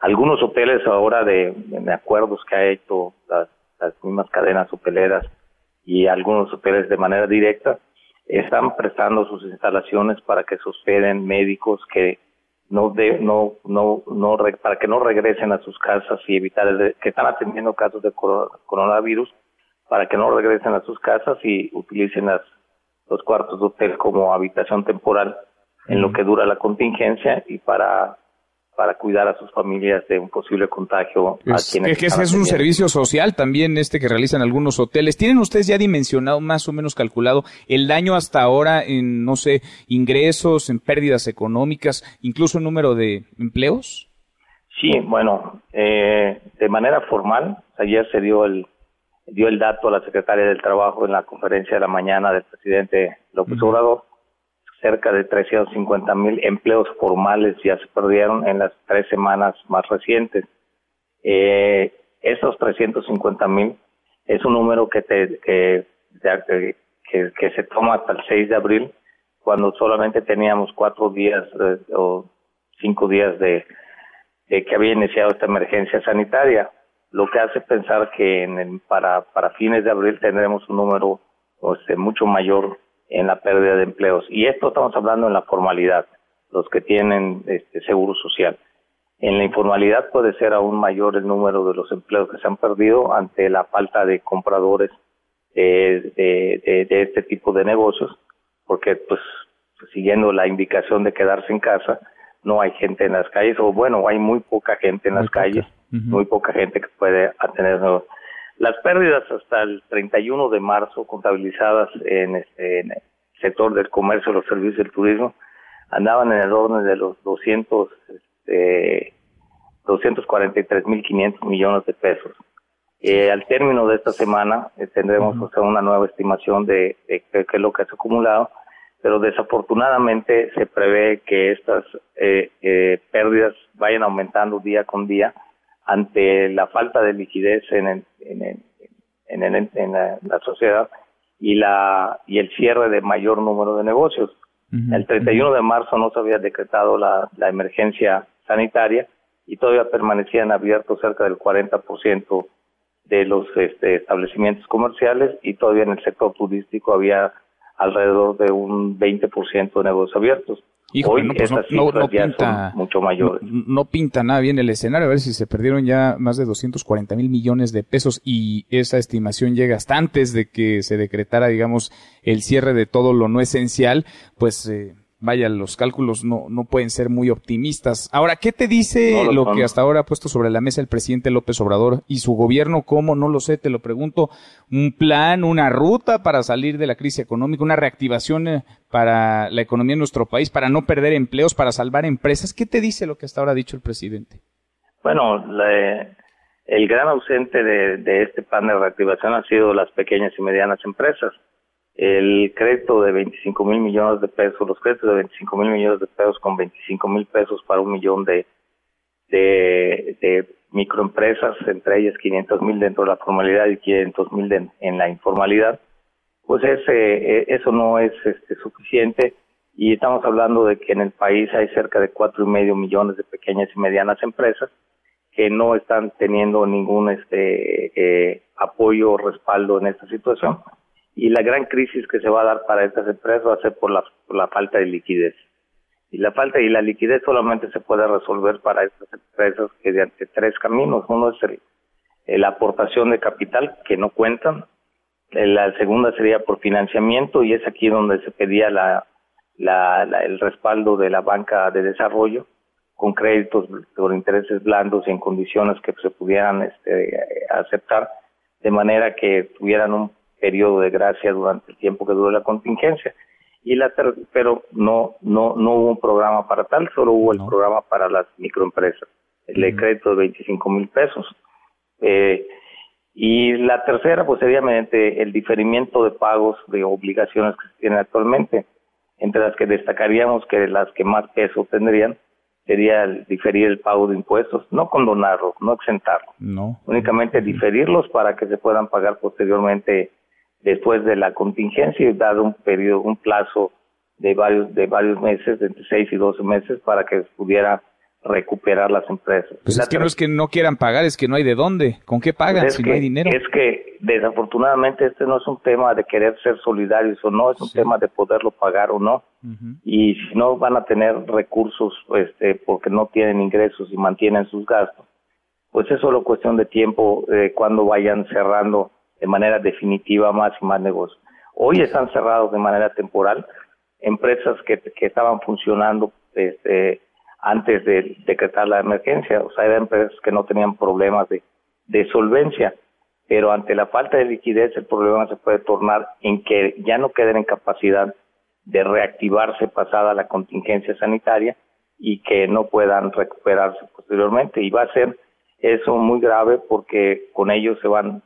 Algunos hoteles ahora de, de acuerdos que ha hecho las, las mismas cadenas hoteleras y algunos hoteles de manera directa, están prestando sus instalaciones para que se hospeden médicos que no de, no no no para que no regresen a sus casas y evitar el, que están atendiendo casos de coronavirus para que no regresen a sus casas y utilicen las, los cuartos de hotel como habitación temporal en lo que dura la contingencia y para para cuidar a sus familias de un posible contagio es, a quienes que es un servicio social también este que realizan algunos hoteles. ¿Tienen ustedes ya dimensionado, más o menos calculado, el daño hasta ahora en, no sé, ingresos, en pérdidas económicas, incluso el número de empleos? Sí, bueno, eh, de manera formal, ayer se dio el, dio el dato a la secretaria del Trabajo en la conferencia de la mañana del presidente López Obrador cerca de 350 mil empleos formales ya se perdieron en las tres semanas más recientes. Eh, esos 350 mil es un número que, te, que, se toma hasta el 6 de abril, cuando solamente teníamos cuatro días eh, o cinco días de, que había iniciado esta emergencia sanitaria, lo que hace pensar que en para, para fines de abril tendremos un número este, mucho mayor en la pérdida de empleos. Y esto estamos hablando en la formalidad, los que tienen este, seguro social. En la informalidad puede ser aún mayor el número de los empleos que se han perdido ante la falta de compradores de, de, este tipo de negocios, porque pues siguiendo la indicación de quedarse en casa, no hay gente en las calles, o bueno, hay muy poca gente en las calles, muy poca gente que puede tener las pérdidas hasta el 31 de marzo contabilizadas en, este, en el sector del comercio, los servicios del turismo, andaban en el orden de los 200, este, 243.500 millones de pesos. Eh, al término de esta semana eh, tendremos una nueva estimación de, qué es lo que ha acumulado, pero desafortunadamente se prevé que estas eh, eh, pérdidas vayan aumentando día con día ante la falta de liquidez en, en, en, en la, sociedad y, la, y el cierre de mayor número de negocios. El 31 de marzo no se había decretado la, la emergencia sanitaria y todavía permanecían abiertos cerca del 40% de los este, establecimientos comerciales y todavía en el sector turístico había alrededor de un 20% de negocios abiertos. Hoy no, pues no, pinta, mucho mayores. No, pinta nada bien el escenario. A ver si se perdieron ya más de 240 mil millones de pesos y esa estimación llega hasta antes de que se decretara, digamos, el cierre de todo lo no esencial, pues eh, vaya, los cálculos no, no pueden ser muy optimistas. Ahora, ¿qué te dice lo, que hasta ahora ha puesto sobre la mesa el presidente López Obrador y su gobierno? ¿Cómo? No lo sé, te lo pregunto. ¿Un plan, una ruta para salir de la crisis económica, una reactivación eh, para la economía en nuestro país, para no perder empleos, para salvar empresas? ¿Qué te dice lo que hasta ahora ha dicho el presidente? Bueno, el gran ausente de, de este plan de reactivación han sido las pequeñas y medianas empresas el crédito de 25 mil millones de pesos, los créditos de 25 mil millones de pesos con 25 mil pesos para un millón de, de, microempresas, entre ellas 500 mil dentro de la formalidad y 500 mil en la informalidad, pues ese, eh, eso no es este, suficiente. Y estamos hablando de que en el país hay cerca de cuatro y medio millones de pequeñas y medianas empresas que no están teniendo ningún este eh, apoyo o respaldo en esta situación y la gran crisis que se va a dar para estas empresas va a ser por la, falta de liquidez. Y la falta y la liquidez solamente se puede resolver para estas empresas mediante tres caminos. Uno es el, la aportación de capital que no cuentan. La segunda sería por financiamiento y es aquí donde se pedía la, la, el respaldo de la banca de desarrollo con créditos por intereses blandos y en condiciones que se pudieran este, aceptar de manera que tuvieran un periodo de gracia durante el tiempo que duró la contingencia. Y la pero no, no, no hubo un programa para tal, solo hubo el programa para las microempresas, el de crédito de 25 mil pesos. Eh, y la tercera, pues sería mediante el diferimiento de pagos de obligaciones que se tienen actualmente, entre las que destacaríamos que las que más peso tendrían sería el diferir el pago de impuestos, no condonarlos, no exentarlos, no. únicamente diferirlos para que se puedan pagar posteriormente después de la contingencia y dado un periodo, un plazo de varios, de varios meses, de entre seis y doce meses, para que pudiera recuperar las empresas. Pues es que no es que no quieran pagar, es que no hay de dónde. ¿Con qué pagan pues si no hay dinero? Es que desafortunadamente este no es un tema de querer ser solidarios o no, es un tema de poderlo pagar o no. Y si no van a tener recursos este, porque no tienen ingresos y mantienen sus gastos, pues es solo cuestión de tiempo eh, cuando vayan cerrando de manera definitiva más y más negocios. Hoy están cerrados de manera temporal empresas que, que estaban funcionando este, antes de decretar la emergencia. O sea, eran empresas que no tenían problemas de, de solvencia, pero ante la falta de liquidez el problema se puede tornar en que ya no queden en capacidad de reactivarse pasada la contingencia sanitaria y que no puedan recuperarse posteriormente. Y va a ser eso muy grave porque con ellos se van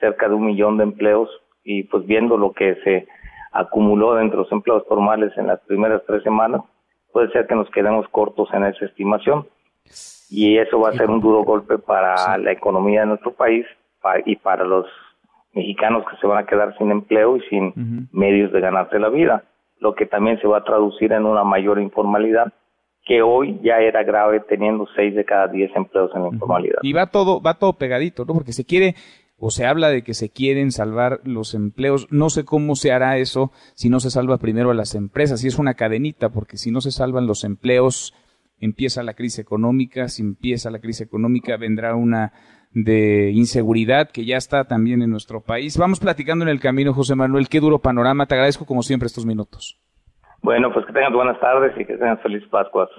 cerca de un millón de empleos y pues viendo lo que se acumuló dentro de los empleos formales en las primeras tres semanas, puede ser que nos quedemos cortos en esa estimación. Y eso va a ser un duro golpe para la economía de nuestro país y para los mexicanos que se van a quedar sin empleo y sin medios de ganarse la vida, lo que también se va a traducir en una mayor informalidad que hoy ya era grave teniendo seis de cada diez empleos en la informalidad. Y va todo, va todo pegadito, ¿no? Porque se quiere o se habla de que se quieren salvar los empleos. No sé cómo se hará eso si no se salva primero a las empresas. Y es una cadenita, porque si no se salvan los empleos, empieza la crisis económica. Si empieza la crisis económica, vendrá una de inseguridad que ya está también en nuestro país. Vamos platicando en el camino, José Manuel. Qué duro panorama. Te agradezco como siempre estos minutos. Bueno, pues que tengan buenas tardes y que tengan feliz Pascuas.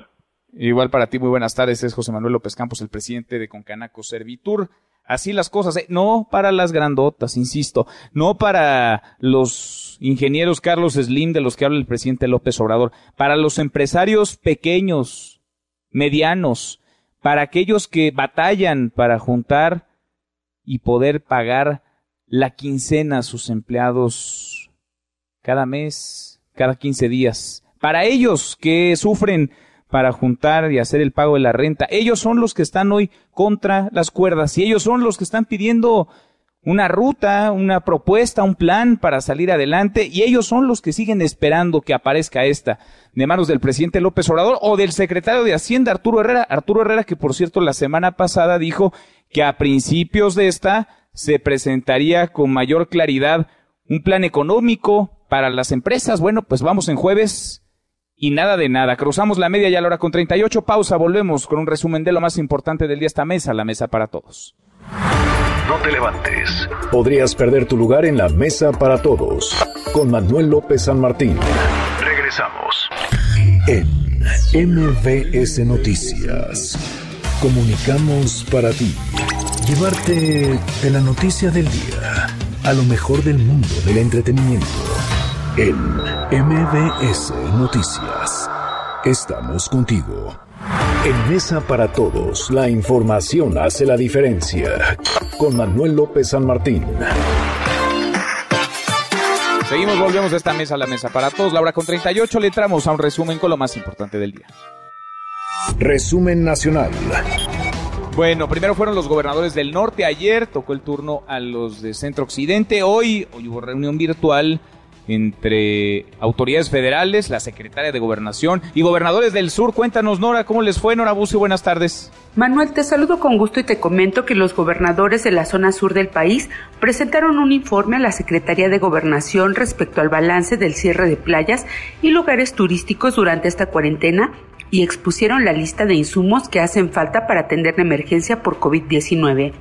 Igual para ti, muy buenas tardes. Es José Manuel López Campos, el presidente de Concanaco Servitur. Así las cosas, ¿eh? no para las grandotas, insisto, no para los ingenieros Carlos Slim de los que habla el presidente López Obrador, para los empresarios pequeños, medianos, para aquellos que batallan para juntar y poder pagar la quincena a sus empleados cada mes, cada 15 días, para ellos que sufren para juntar y hacer el pago de la renta. Ellos son los que están hoy contra las cuerdas y ellos son los que están pidiendo una ruta, una propuesta, un plan para salir adelante y ellos son los que siguen esperando que aparezca esta de manos del presidente López Obrador o del secretario de Hacienda Arturo Herrera. Arturo Herrera que por cierto la semana pasada dijo que a principios de esta se presentaría con mayor claridad un plan económico para las empresas. Bueno, pues vamos en jueves y nada de nada. Cruzamos la media ya la hora con 38. Pausa, volvemos con un resumen de lo más importante del día. Esta mesa, la mesa para todos. No te levantes. Podrías perder tu lugar en la mesa para todos. Con Manuel López San Martín. Regresamos. En MBS Noticias. Comunicamos para ti. Llevarte de la noticia del día a lo mejor del mundo del entretenimiento en MBS Noticias. Estamos contigo. En Mesa para Todos, la información hace la diferencia. Con Manuel López San Martín. Seguimos, volvemos de esta mesa a la mesa para todos. La hora con 38 le entramos a un resumen con lo más importante del día. Resumen nacional. Bueno, primero fueron los gobernadores del norte. Ayer tocó el turno a los de centro occidente. Hoy, hoy hubo reunión virtual entre autoridades federales, la secretaria de Gobernación y gobernadores del sur. Cuéntanos, Nora, ¿cómo les fue? Nora Bucio, buenas tardes. Manuel, te saludo con gusto y te comento que los gobernadores de la zona sur del país presentaron un informe a la Secretaría de Gobernación respecto al balance del cierre de playas y lugares turísticos durante esta cuarentena y expusieron la lista de insumos que hacen falta para atender la emergencia por COVID-19.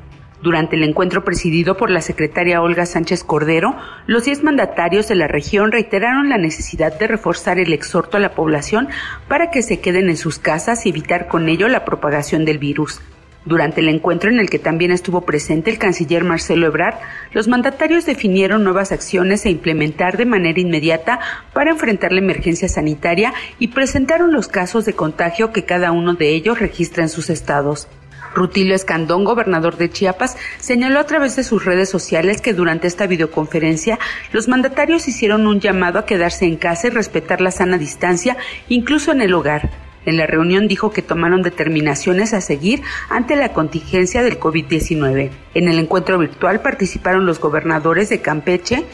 Durante el encuentro presidido por la secretaria Olga Sánchez Cordero, los diez mandatarios de la región reiteraron la necesidad de reforzar el exhorto a la población para que se queden en sus casas y evitar con ello la propagación del virus. Durante el encuentro en el que también estuvo presente el canciller Marcelo Ebrard, los mandatarios definieron nuevas acciones a implementar de manera inmediata para enfrentar la emergencia sanitaria y presentaron los casos de contagio que cada uno de ellos registra en sus estados. Rutilio Escandón, gobernador de Chiapas, señaló a través de sus redes sociales que durante esta videoconferencia los mandatarios hicieron un llamado a quedarse en casa y respetar la sana distancia, incluso en el hogar. En la reunión dijo que tomaron determinaciones a seguir ante la contingencia del COVID-19. En el encuentro virtual participaron los gobernadores de Campeche,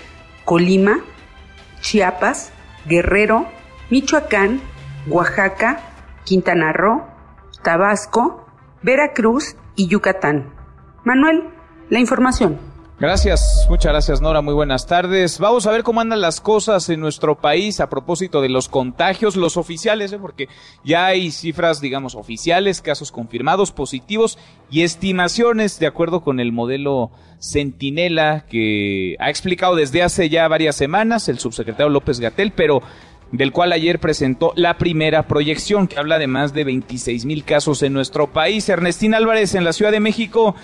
Colima, Chiapas, Guerrero, Michoacán, Oaxaca, Quintana Roo, Tabasco, Veracruz y Yucatán. Manuel, la información. Gracias, muchas gracias Nora, muy buenas tardes. Vamos a ver cómo andan las cosas en nuestro país a propósito de los contagios, los oficiales, ¿eh? porque ya hay cifras, digamos, oficiales, casos confirmados, positivos y estimaciones de acuerdo con el modelo Centinela que ha explicado desde hace ya varias semanas el subsecretario López Gatel, pero del cual ayer presentó la primera proyección que habla de más de 26 mil casos en nuestro país. Ernestina Álvarez en la Ciudad de México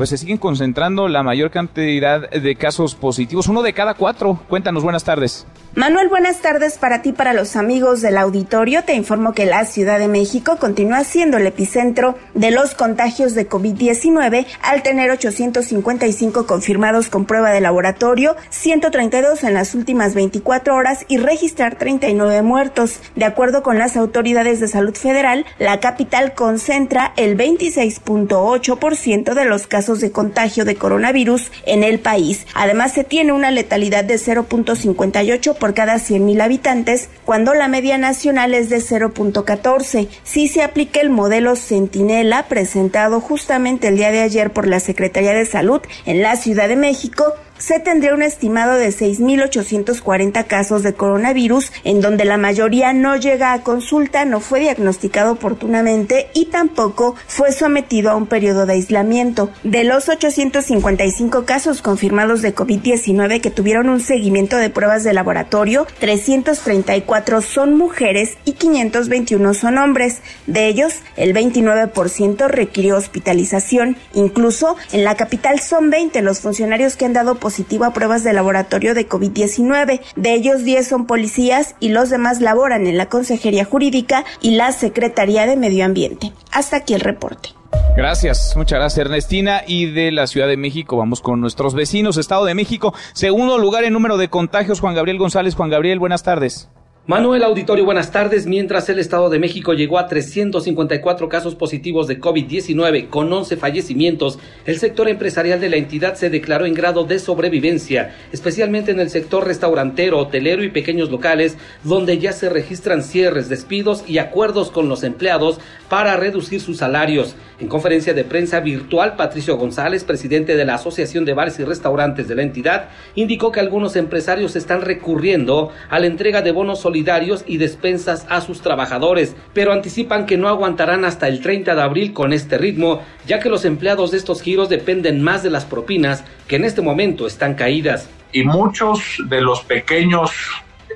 pues se siguen concentrando la mayor cantidad de casos positivos, uno de cada cuatro. Cuéntanos, buenas tardes. Manuel, buenas tardes para ti, para los amigos del auditorio. Te informo que la Ciudad de México continúa siendo el epicentro de los contagios de COVID-19 al tener 855 confirmados con prueba de laboratorio, 132 en las últimas 24 horas y registrar 39 muertos. De acuerdo con las autoridades de salud federal, la capital concentra el 26.8% de los casos de contagio de coronavirus en el país. Además, se tiene una letalidad de 0.58 por cada 100.000 habitantes, cuando la media nacional es de 0.14. Si se aplica el modelo Centinela presentado justamente el día de ayer por la Secretaría de Salud en la Ciudad de México, se tendría un estimado de 6.840 casos de coronavirus, en donde la mayoría no llega a consulta, no fue diagnosticado oportunamente y tampoco fue sometido a un periodo de aislamiento. De los 855 casos confirmados de COVID-19 que tuvieron un seguimiento de pruebas de laboratorio, 334 son mujeres y 521 son hombres. De ellos, el 29% requirió hospitalización. Incluso en la capital son 20 los funcionarios que han dado positivo a pruebas de laboratorio de COVID-19. De ellos 10 son policías y los demás laboran en la Consejería Jurídica y la Secretaría de Medio Ambiente. Hasta aquí el reporte. Gracias, muchas gracias Ernestina. Y de la Ciudad de México vamos con nuestros vecinos, Estado de México. Segundo lugar en número de contagios, Juan Gabriel González. Juan Gabriel, buenas tardes. Manuel Auditorio, buenas tardes. Mientras el Estado de México llegó a 354 casos positivos de COVID-19 con 11 fallecimientos, el sector empresarial de la entidad se declaró en grado de sobrevivencia, especialmente en el sector restaurantero, hotelero y pequeños locales, donde ya se registran cierres, despidos y acuerdos con los empleados para reducir sus salarios. En conferencia de prensa virtual, Patricio González, presidente de la Asociación de Bares y Restaurantes de la entidad, indicó que algunos empresarios están recurriendo a la entrega de bonos solidarios y despensas a sus trabajadores, pero anticipan que no aguantarán hasta el 30 de abril con este ritmo, ya que los empleados de estos giros dependen más de las propinas que en este momento están caídas. Y muchos de los pequeños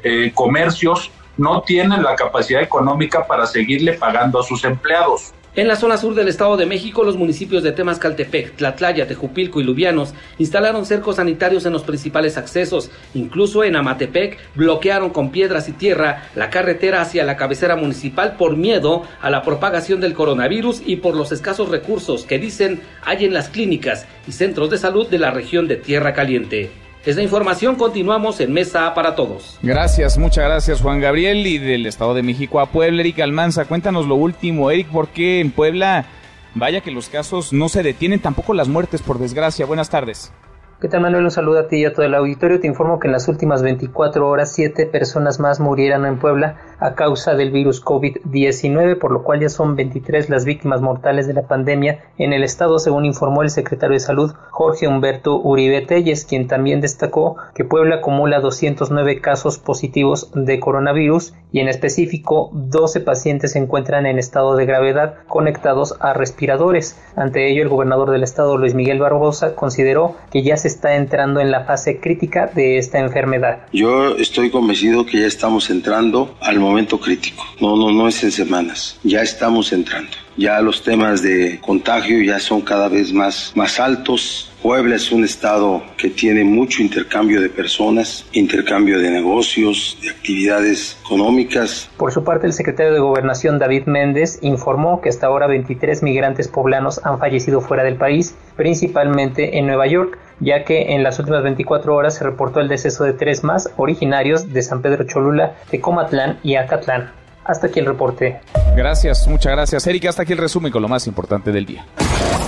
eh, comercios no tienen la capacidad económica para seguirle pagando a sus empleados. En la zona sur del Estado de México, los municipios de Temascaltepec, Tlatlaya, Tejupilco y Lubianos instalaron cercos sanitarios en los principales accesos. Incluso en Amatepec bloquearon con piedras y tierra la carretera hacia la cabecera municipal por miedo a la propagación del coronavirus y por los escasos recursos que dicen hay en las clínicas y centros de salud de la región de Tierra Caliente. Esta información continuamos en Mesa para Todos. Gracias, muchas gracias Juan Gabriel y del Estado de México a Puebla, Eric Almanza, cuéntanos lo último, Eric, ¿por qué en Puebla, vaya que los casos no se detienen, tampoco las muertes por desgracia? Buenas tardes. ¿Qué tal Manuel? Un saludo a ti y a todo el auditorio. Te informo que en las últimas 24 horas siete personas más murieron en Puebla a causa del virus COVID-19, por lo cual ya son 23 las víctimas mortales de la pandemia en el estado, según informó el secretario de Salud Jorge Humberto Uribe Telles, quien también destacó que Puebla acumula 209 casos positivos de coronavirus y en específico 12 pacientes se encuentran en estado de gravedad conectados a respiradores. Ante ello, el gobernador del estado, Luis Miguel Barbosa, consideró que ya se está entrando en la fase crítica de esta enfermedad. Yo estoy convencido que ya estamos entrando al momento crítico. No, no, no es en semanas. Ya estamos entrando. Ya los temas de contagio ya son cada vez más, más altos. Puebla es un estado que tiene mucho intercambio de personas, intercambio de negocios, de actividades económicas. Por su parte, el secretario de Gobernación David Méndez informó que hasta ahora 23 migrantes poblanos han fallecido fuera del país, principalmente en Nueva York ya que en las últimas 24 horas se reportó el deceso de tres más originarios de San Pedro Cholula, Tecomatlán y Acatlán. Hasta aquí el reporte. Gracias, muchas gracias, Erika. Hasta aquí el resumen con lo más importante del día.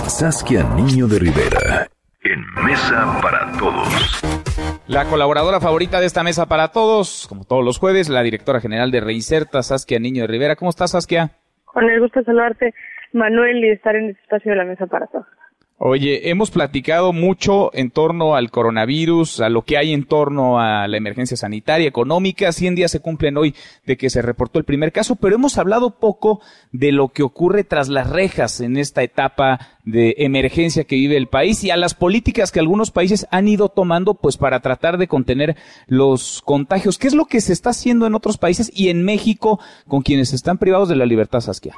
Saskia Niño de Rivera, en Mesa para Todos. La colaboradora favorita de esta Mesa para Todos, como todos los jueves, la directora general de Reinserta, Saskia Niño de Rivera. ¿Cómo estás, Saskia? Con el gusto de saludarte. Manuel, y estar en este espacio de la mesa para todos. Oye, hemos platicado mucho en torno al coronavirus, a lo que hay en torno a la emergencia sanitaria, económica. 100 días se cumplen hoy de que se reportó el primer caso, pero hemos hablado poco de lo que ocurre tras las rejas en esta etapa de emergencia que vive el país y a las políticas que algunos países han ido tomando pues para tratar de contener los contagios. ¿Qué es lo que se está haciendo en otros países y en México con quienes están privados de la libertad, Saskia?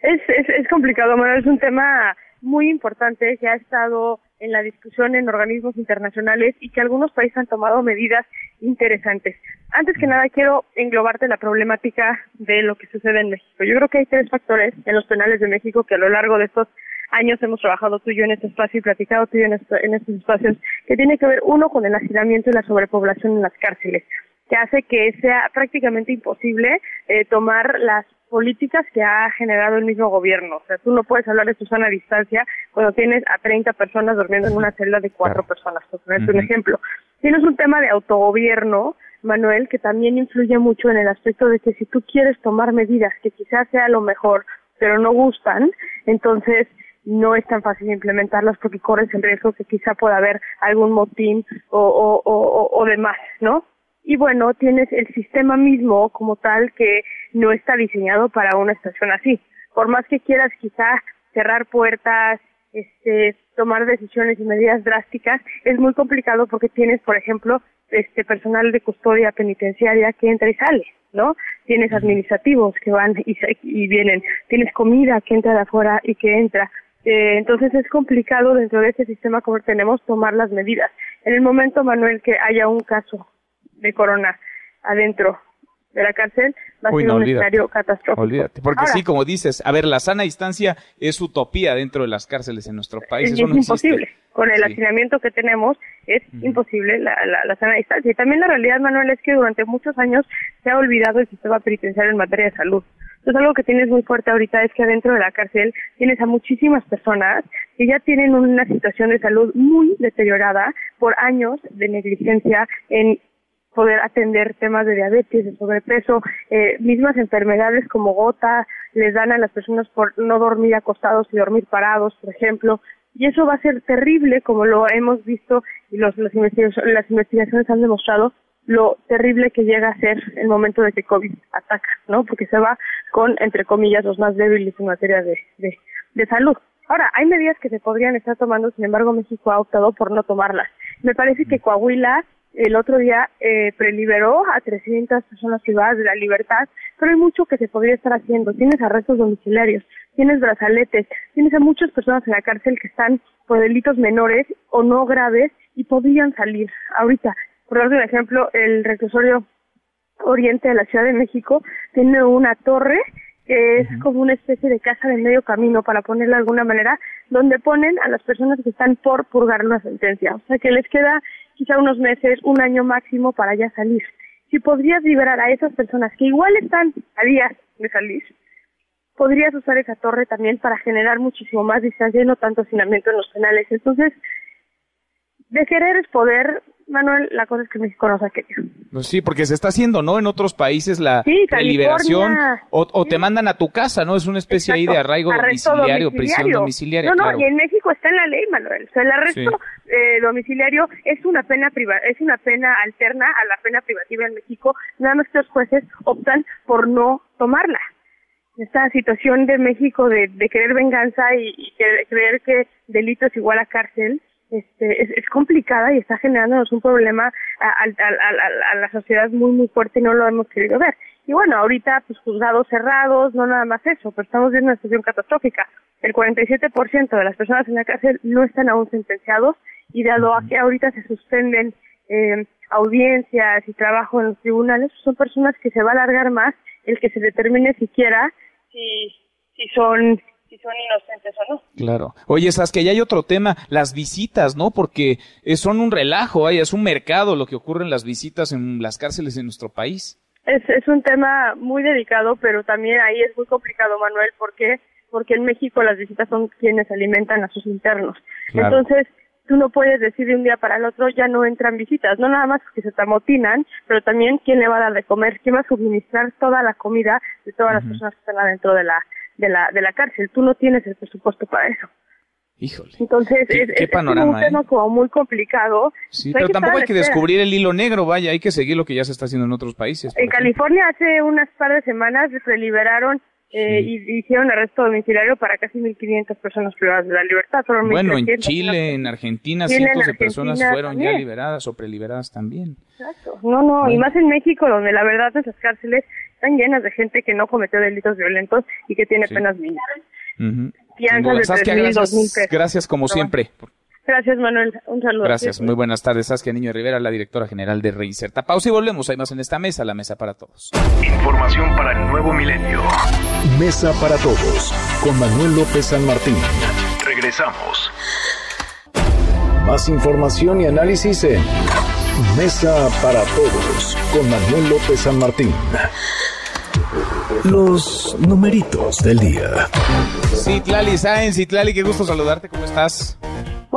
Es, es, es complicado, Manuel. Es un tema muy importante que ha estado en la discusión en organismos internacionales y que algunos países han tomado medidas interesantes. Antes que nada, quiero englobarte la problemática de lo que sucede en México. Yo creo que hay tres factores en los penales de México que a lo largo de estos años hemos trabajado tú y yo en este espacio y platicado tú y yo en, en estos espacios, que tiene que ver uno con el hacinamiento y la sobrepoblación en las cárceles que hace que sea prácticamente imposible eh, tomar las políticas que ha generado el mismo gobierno. O sea, tú no puedes hablar de tu sana distancia cuando tienes a 30 personas durmiendo en una celda de cuatro personas, por ponerte un ejemplo. Tienes un tema de autogobierno, Manuel, que también influye mucho en el aspecto de que si tú quieres tomar medidas que quizás sea lo mejor, pero no gustan, entonces no es tan fácil implementarlas porque corres el riesgo que quizá pueda haber algún motín o, o, o, o demás, ¿no? Y bueno, tienes el sistema mismo como tal que no está diseñado para una estación así. Por más que quieras quizás cerrar puertas, este, tomar decisiones y medidas drásticas, es muy complicado porque tienes, por ejemplo, este personal de custodia penitenciaria que entra y sale, ¿no? Tienes administrativos que van y, y vienen, tienes comida que entra de afuera y que entra. Eh, entonces es complicado dentro de ese sistema como tenemos tomar las medidas. En el momento, Manuel, que haya un caso de corona adentro de la cárcel va a ser un escenario catastrófico. Olvídate, porque sí, como dices, a ver, la sana distancia es utopía dentro de las cárceles en nuestro país. Es, Eso no imposible. Con el hacinamiento que tenemos es imposible la, la, sana distancia. Y también la realidad, Manuel, es que durante muchos años se ha olvidado el sistema penitenciario en materia de salud. Entonces, algo que tienes muy fuerte ahorita es que adentro de la cárcel tienes a muchísimas personas que ya tienen una situación de salud muy deteriorada por años de negligencia en poder atender temas de diabetes, de sobrepeso, eh, mismas enfermedades como gota les dan a las personas por no dormir acostados y dormir parados, por ejemplo, y eso va a ser terrible, como lo hemos visto y los, las investigaciones han demostrado lo terrible que llega a ser el momento de que COVID ataca, ¿no? Porque se va con, entre comillas, los más débiles en materia de, de, de salud. Ahora, hay medidas que se podrían estar tomando, sin embargo, México ha optado por no tomarlas. Me parece que Coahuila el otro día eh, preliberó a 300 personas privadas de la libertad, pero hay mucho que se podría estar haciendo. Tienes arrestos domiciliarios, tienes brazaletes, tienes a muchas personas en la cárcel que están por delitos menores o no graves y podrían salir ahorita. Por darle un ejemplo, el reclusorio oriente de la Ciudad de México tiene una torre que es como una especie de casa de medio camino, para ponerlo de alguna manera, donde ponen a las personas que están por purgar una sentencia. O sea, que les queda quizá unos meses, un año máximo para ya salir. Si podrías liberar a esas personas que igual están a días de salir, podrías usar esa torre también para generar muchísimo más distancia y no tanto hacinamiento en los penales. Entonces, de querer es poder, Manuel, la cosa es que México no saque. Pues sí, porque se está haciendo, ¿no? En otros países la sí, liberación o, te mandan a tu casa, ¿no? Es una especie ahí de arraigo domiciliario, prisión domiciliaria. No, no, y en México está en la ley, Manuel. O sea, el arresto eh, domiciliario es una pena priva es una pena alterna a la pena privativa en México. Nada más que los jueces optan por no tomarla. Esta situación de México de, de querer venganza y, y creer que delito es igual a cárcel, este, es, complicada y está generándonos un problema a, la sociedad muy, muy fuerte y no lo hemos querido ver. Y bueno, ahorita, pues juzgados cerrados, no nada más eso, pero estamos viendo una situación catastrófica. El 47% de las personas en la cárcel no están aún sentenciados y dado a que ahorita se suspenden eh, audiencias y trabajo en los tribunales, son personas que se va a alargar más el que se determine siquiera si, si son si son inocentes o no. Claro. Oye, sabes que ya hay otro tema, las visitas, ¿no? Porque son un relajo, es un mercado lo que ocurre en las visitas en las cárceles en nuestro país. Es, es un tema muy delicado, pero también ahí es muy complicado, Manuel, porque porque en México las visitas son quienes alimentan a sus internos. Entonces, tú no puedes decir de un día para el otro ya no entran visitas, no nada más que se te amotinan, pero también quién le va a dar de comer, quién va a suministrar toda la comida de todas las personas que están adentro de la de la, de la cárcel. Tú no tienes el presupuesto para eso. Híjole. Entonces, Qué- es, qué es un tema ¿eh? como muy complicado. Sí, Pero pero tampoco hay que descubrir el hilo negro, vaya, hay que seguir lo que ya se está haciendo en otros países. En California hace unas par de semanas se liberaron eh, y hicieron arresto domiciliario para casi 1.500 personas privadas de la libertad. Fueron Bueno, en 1.300 Chile, en Argentina, Chile, en cientos de personas fueron ya liberadas o preliberadas también. Exacto. No, no, y más en México, donde la verdad nuestras cárceles están llenas de gente que no cometió delitos violentos y que tiene penas mínimas. Ujú. Fianzas Sin duda. de Saskia, 3.000, 2.000 gracias, pesos. gracias como siempre. Gracias, Manuel. Un saludo. Gracias, muy buenas tardes. Saskia Niño Rivera, la directora general de Reinserta. Pausa y volvemos. Hay más en esta mesa, la mesa para todos. Información para el nuevo milenio. Mesa para todos con Manuel López San Martín. Regresamos. Más información y análisis en Mesa para todos con Manuel López San Martín. Los numeritos del día. Citlali Sáenz, Citlali, qué gusto saludarte, ¿cómo estás?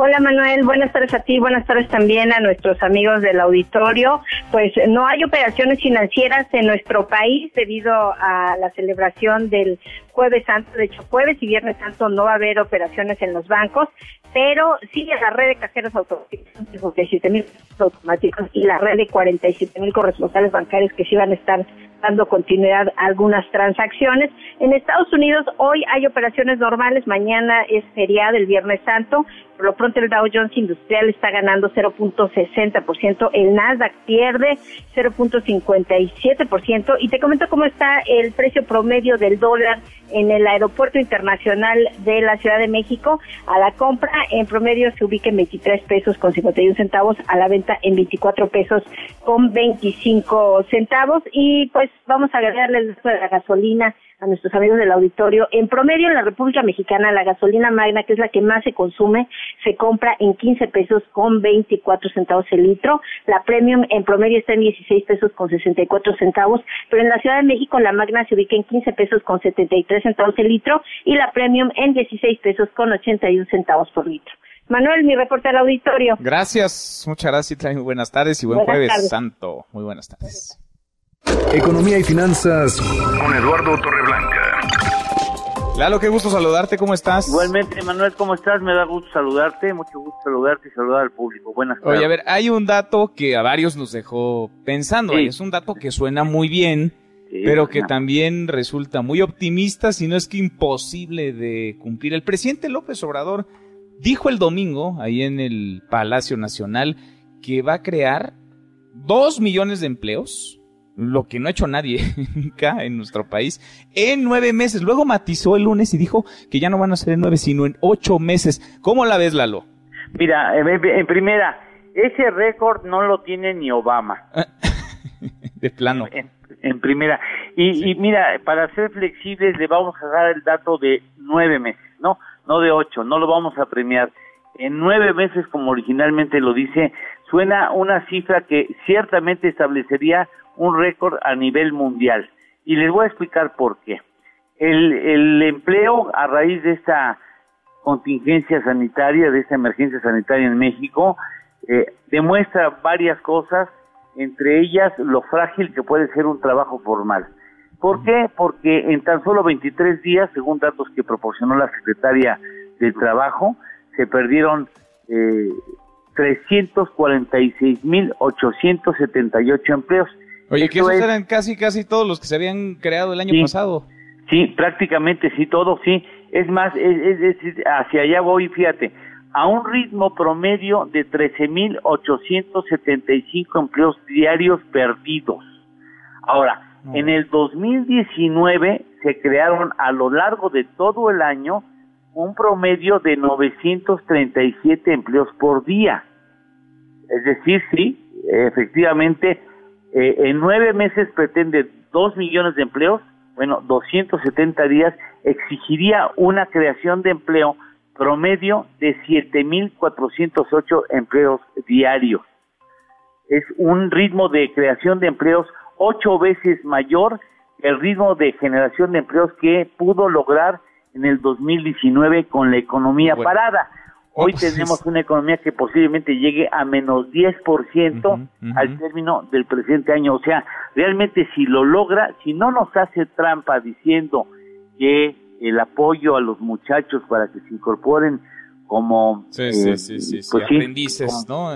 Hola Manuel, buenas tardes a ti, buenas tardes también a nuestros amigos del auditorio. Pues no hay operaciones financieras en nuestro país debido a la celebración del jueves santo. De hecho, jueves y viernes santo no va a haber operaciones en los bancos, pero sí la red de cajeros automáticos, 57 mil automáticos y la red de 47 mil corresponsales bancarios que sí van a estar dando continuidad a algunas transacciones. En Estados Unidos hoy hay operaciones normales, mañana es feriado, el Viernes Santo. Por lo pronto el Dow Jones Industrial está ganando 0.60%, el Nasdaq pierde 0.57% y te comento cómo está el precio promedio del dólar en el Aeropuerto Internacional de la Ciudad de México. A la compra en promedio se ubica en 23 pesos con 51 centavos, a la venta en 24 pesos con 25 centavos y pues vamos a agregarle el de la gasolina a nuestros amigos del auditorio. En promedio en la República Mexicana la gasolina magna, que es la que más se consume, se compra en 15 pesos con 24 centavos el litro. La premium en promedio está en 16 pesos con 64 centavos, pero en la Ciudad de México la magna se ubica en 15 pesos con 73 centavos el litro y la premium en 16 pesos con 81 centavos por litro. Manuel, mi reporte al auditorio. Gracias, muchas gracias. Muy buenas tardes y buen Buenas jueves tardes. santo. Muy buenas tardes. Economía y finanzas con Eduardo Torreblanca. Lalo, qué gusto saludarte, ¿cómo estás? Igualmente, Manuel, ¿cómo estás? Me da gusto saludarte, mucho gusto saludarte y saludar al público. Buenas tardes. Oye, a ver, hay un dato que a varios nos dejó pensando. Sí. Es un dato que suena muy bien, Sí, pero que también resulta muy optimista, si no es que imposible de cumplir. El presidente López Obrador dijo el domingo, ahí en el Palacio Nacional, que va a crear dos millones de empleos, lo que no ha hecho nadie nunca en nuestro país, en nueve meses. Luego matizó el lunes y dijo que ya no van a ser en nueve, sino en ocho meses. ¿Cómo la ves, Lalo? Mira, en, en primera, ese récord no lo tiene ni Obama. De plano. En, en primera. Y, y mira, para ser flexibles le vamos a dar el dato de nueve meses, ¿no? No de ocho, no lo vamos a premiar. En nueve meses, como originalmente lo dice, suena una cifra que ciertamente establecería un récord a nivel mundial. Y les voy a explicar por qué. El, el empleo a raíz de esta contingencia sanitaria, de esta emergencia sanitaria en México, eh, demuestra varias cosas, entre ellas lo frágil que puede ser un trabajo formal. ¿Por qué? Porque en tan solo 23 días, según datos que proporcionó la secretaria del Trabajo, se perdieron eh, 346.878 empleos. Oye, que esos es- eran casi, casi todos los que se habían creado el año Sí. pasado. Sí, prácticamente sí, todo sí. Es más, es, es- es- hacia allá voy, fíjate, a un ritmo promedio de 13.875 empleos diarios perdidos. Ahora, en el 2019 se crearon a lo largo de todo el año un promedio de 937 empleos por día. Es decir, sí, efectivamente, eh, en nueve meses pretende dos millones de empleos, bueno, 270 días, exigiría una creación de empleo promedio de 7.408 empleos diarios. Es un ritmo de creación de empleos ocho veces mayor que el ritmo de generación de empleos que pudo lograr en el 2019 con la economía Bueno. parada. Hoy Oh, pues, tenemos es- una economía que posiblemente llegue a menos 10% al término del presente año. O sea, realmente si lo logra, si no nos hace trampa diciendo que el apoyo a los muchachos para que se incorporen como sí, sí, sí, pues sí, aprendices, ¿no?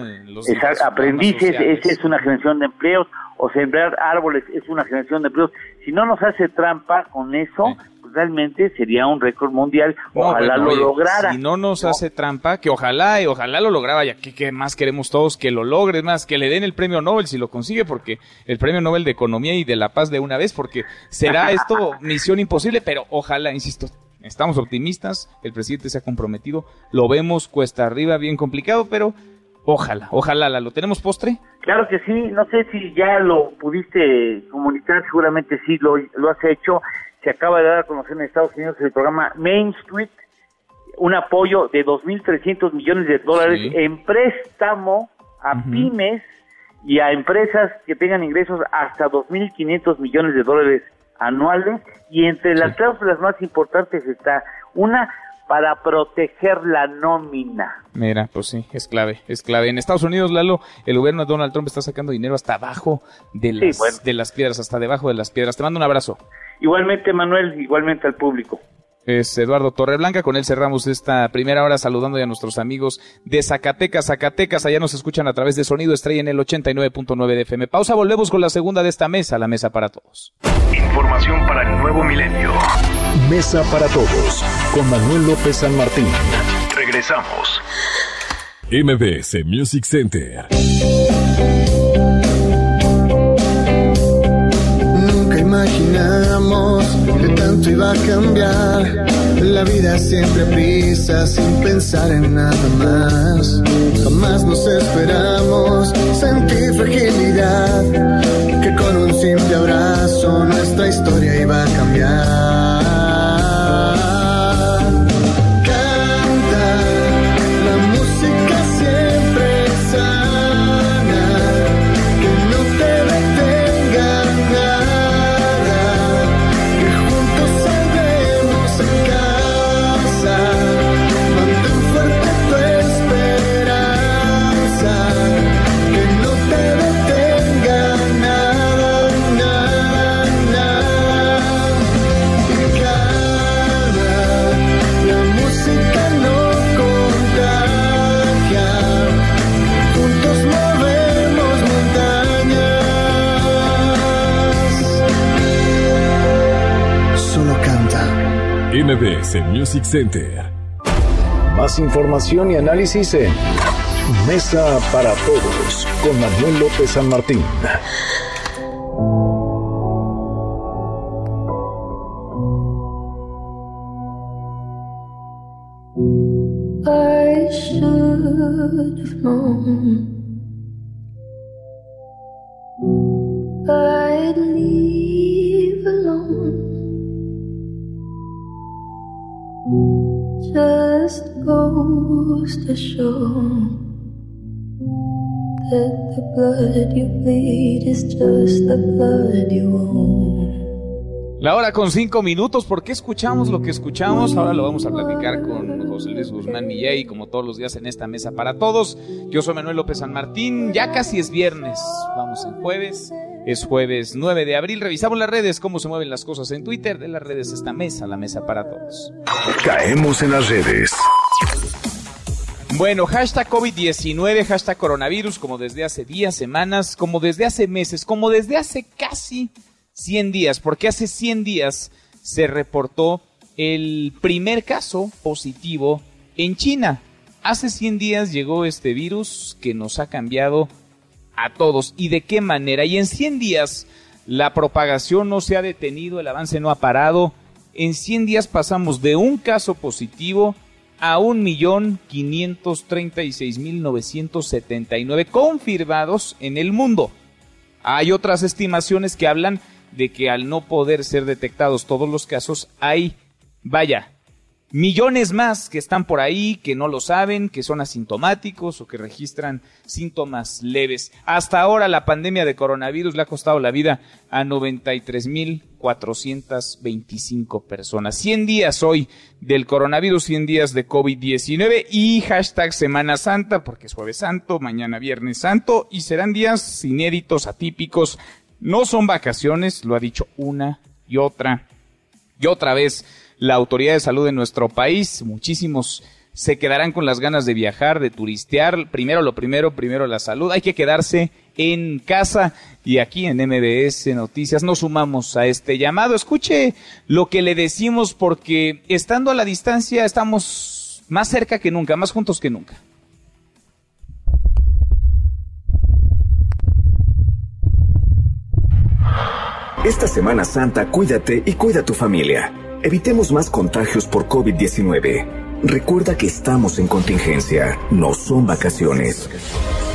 exacto, aprendices, esa es una generación de empleos, o sembrar árboles es una generación de empleos. Si no nos hace trampa con eso, realmente sería un récord mundial. Ojalá lo lograra. Si no nos hace trampa, que ojalá y ojalá lo lograra, ya que, más queremos todos que lo logre, más que le den el premio Nobel si lo consigue, porque el premio Nobel de Economía y de la Paz de una vez, porque será esto misión imposible, pero ojalá, insisto, Estamos optimistas, el presidente se ha comprometido, lo vemos cuesta arriba, bien complicado, pero ojalá, ojalá, ¿lo tenemos postre? Claro que sí, no sé si ya lo pudiste comunicar, seguramente sí lo, lo has hecho. Se acaba de dar a conocer en Estados Unidos el programa Main Street, un apoyo de 2.300 millones de dólares en préstamo a pymes y a empresas que tengan ingresos hasta 2.500 millones de dólares anuales. Y entre las cláusulas más importantes está una para proteger la nómina. Mira, pues sí, es clave, es clave. En Estados Unidos, Lalo, el gobierno de Donald Trump está sacando dinero hasta abajo de las, de las piedras, hasta debajo de las piedras. Te mando un abrazo. Igualmente, Manuel, igualmente al público es Eduardo Torreblanca. Con él cerramos esta primera hora saludando a nuestros amigos de Zacatecas. Zacatecas, allá nos escuchan a través de Sonido Estrella en el 89.9 de FM. Pausa, volvemos con la segunda de esta mesa, la mesa para todos. Información para el nuevo milenio. Mesa para todos, con Manuel López San Martín. Regresamos. MBS Music Center. Nunca imaginamos tanto iba a cambiar. La vida siempre pisa sin pensar en nada más. Jamás nos esperamos sentir fragilidad. Que con un simple abrazo nuestra historia iba a cambiar. MBS Music Center. Más información y análisis en Mesa para Todos con Manuel López San Martín. I should have known I'd leave just goes to show that the blood you bleed is just the blood you own. La hora con cinco minutos, ¿por qué escuchamos lo que escuchamos? Ahora lo vamos a platicar con José Luis Guzmán Milley, como todos los días en esta mesa para todos. Yo soy Manuel López San Martín, ya casi es viernes, vamos en jueves. Es jueves 9 de abril. Revisamos las redes, cómo se mueven las cosas en Twitter. De las redes esta mesa, la mesa para todos. Caemos en las redes. Bueno, hashtag COVID-19, hashtag coronavirus, como desde hace días, semanas, como desde hace meses, como desde hace casi 100 días, porque hace 100 días se reportó el primer caso positivo en China. Hace 100 días llegó este virus que nos ha cambiado a todos y de qué manera. Y en 100 días la propagación no se ha detenido, el avance no ha parado. En 100 días pasamos de un caso positivo a 1.536.979 confirmados en el mundo. Hay otras estimaciones que hablan de que al no poder ser detectados todos los casos, hay, vaya, millones más que están por ahí, que no lo saben, que son asintomáticos o que registran síntomas leves. Hasta ahora la pandemia de coronavirus le ha costado la vida a 93.425 personas. 100 días hoy del coronavirus, 100 días de COVID-19 y hashtag Semana Santa, porque es jueves santo, mañana viernes santo y serán días inéditos, atípicos. No son vacaciones, lo ha dicho una y otra y otra vez la autoridad de salud de nuestro país. Muchísimos se quedarán con las ganas de viajar, de turistear. Primero lo primero, primero la salud. Hay que quedarse en casa y aquí en MBS Noticias nos sumamos a este llamado. Escuche lo que le decimos porque estando a la distancia estamos más cerca que nunca, más juntos que nunca. Esta Semana Santa cuídate y cuida tu familia. Evitemos más contagios por COVID-19. Recuerda que estamos en contingencia, no son vacaciones.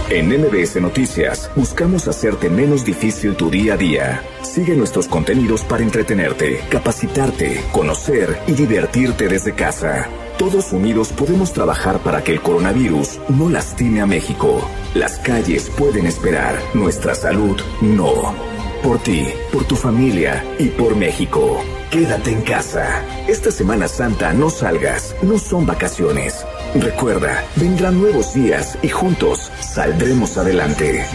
En MBS Noticias buscamos hacerte menos difícil tu día a día. Sigue nuestros contenidos para entretenerte, capacitarte, conocer y divertirte desde casa. Todos unidos podemos trabajar para que el coronavirus no lastime a México. Las calles pueden esperar, nuestra salud no. Por ti, por tu familia y por México. Quédate en casa. Esta Semana Santa no salgas, no son vacaciones. Recuerda, vendrán nuevos días y juntos saldremos adelante.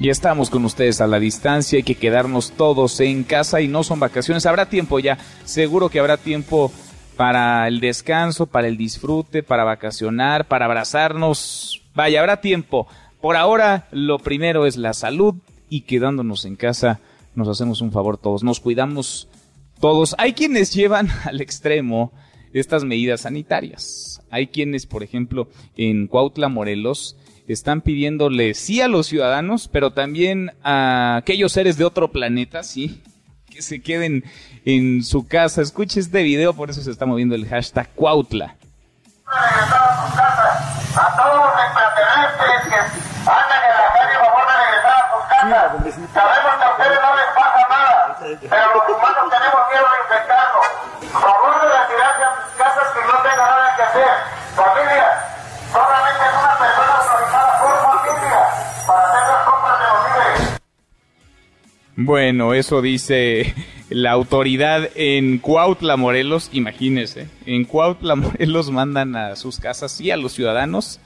Y estamos con ustedes a la distancia, hay que quedarnos todos en casa y no son vacaciones. Habrá tiempo ya, seguro que habrá tiempo para el descanso, para el disfrute, para vacacionar, para abrazarnos. Vaya, habrá tiempo. Por ahora, lo primero es la salud y quedándonos en casa nos hacemos un favor todos, nos cuidamos todos. Hay quienes llevan al extremo estas medidas sanitarias. Hay quienes, por ejemplo, en Cuautla, Morelos, están pidiéndole sí a los ciudadanos, pero también a aquellos seres de otro planeta, sí, que se queden en su casa. Escuche este video, por eso se está moviendo el hashtag Cuautla. A todos andan en la calle, favor de regresar a sus casas. Sabemos que a ustedes no les pasa nada, pero los humanos tenemos miedo de infectarnos. Favor de retirarse a sus casas que no tengan nada que hacer. Familia, solamente es una persona autorizada por familia para hacer las compras de los víveres. Bueno, eso dice la autoridad en Cuautla, Morelos. Imagínese, en Cuautla, Morelos mandan a sus casas, sí, a los ciudadanos,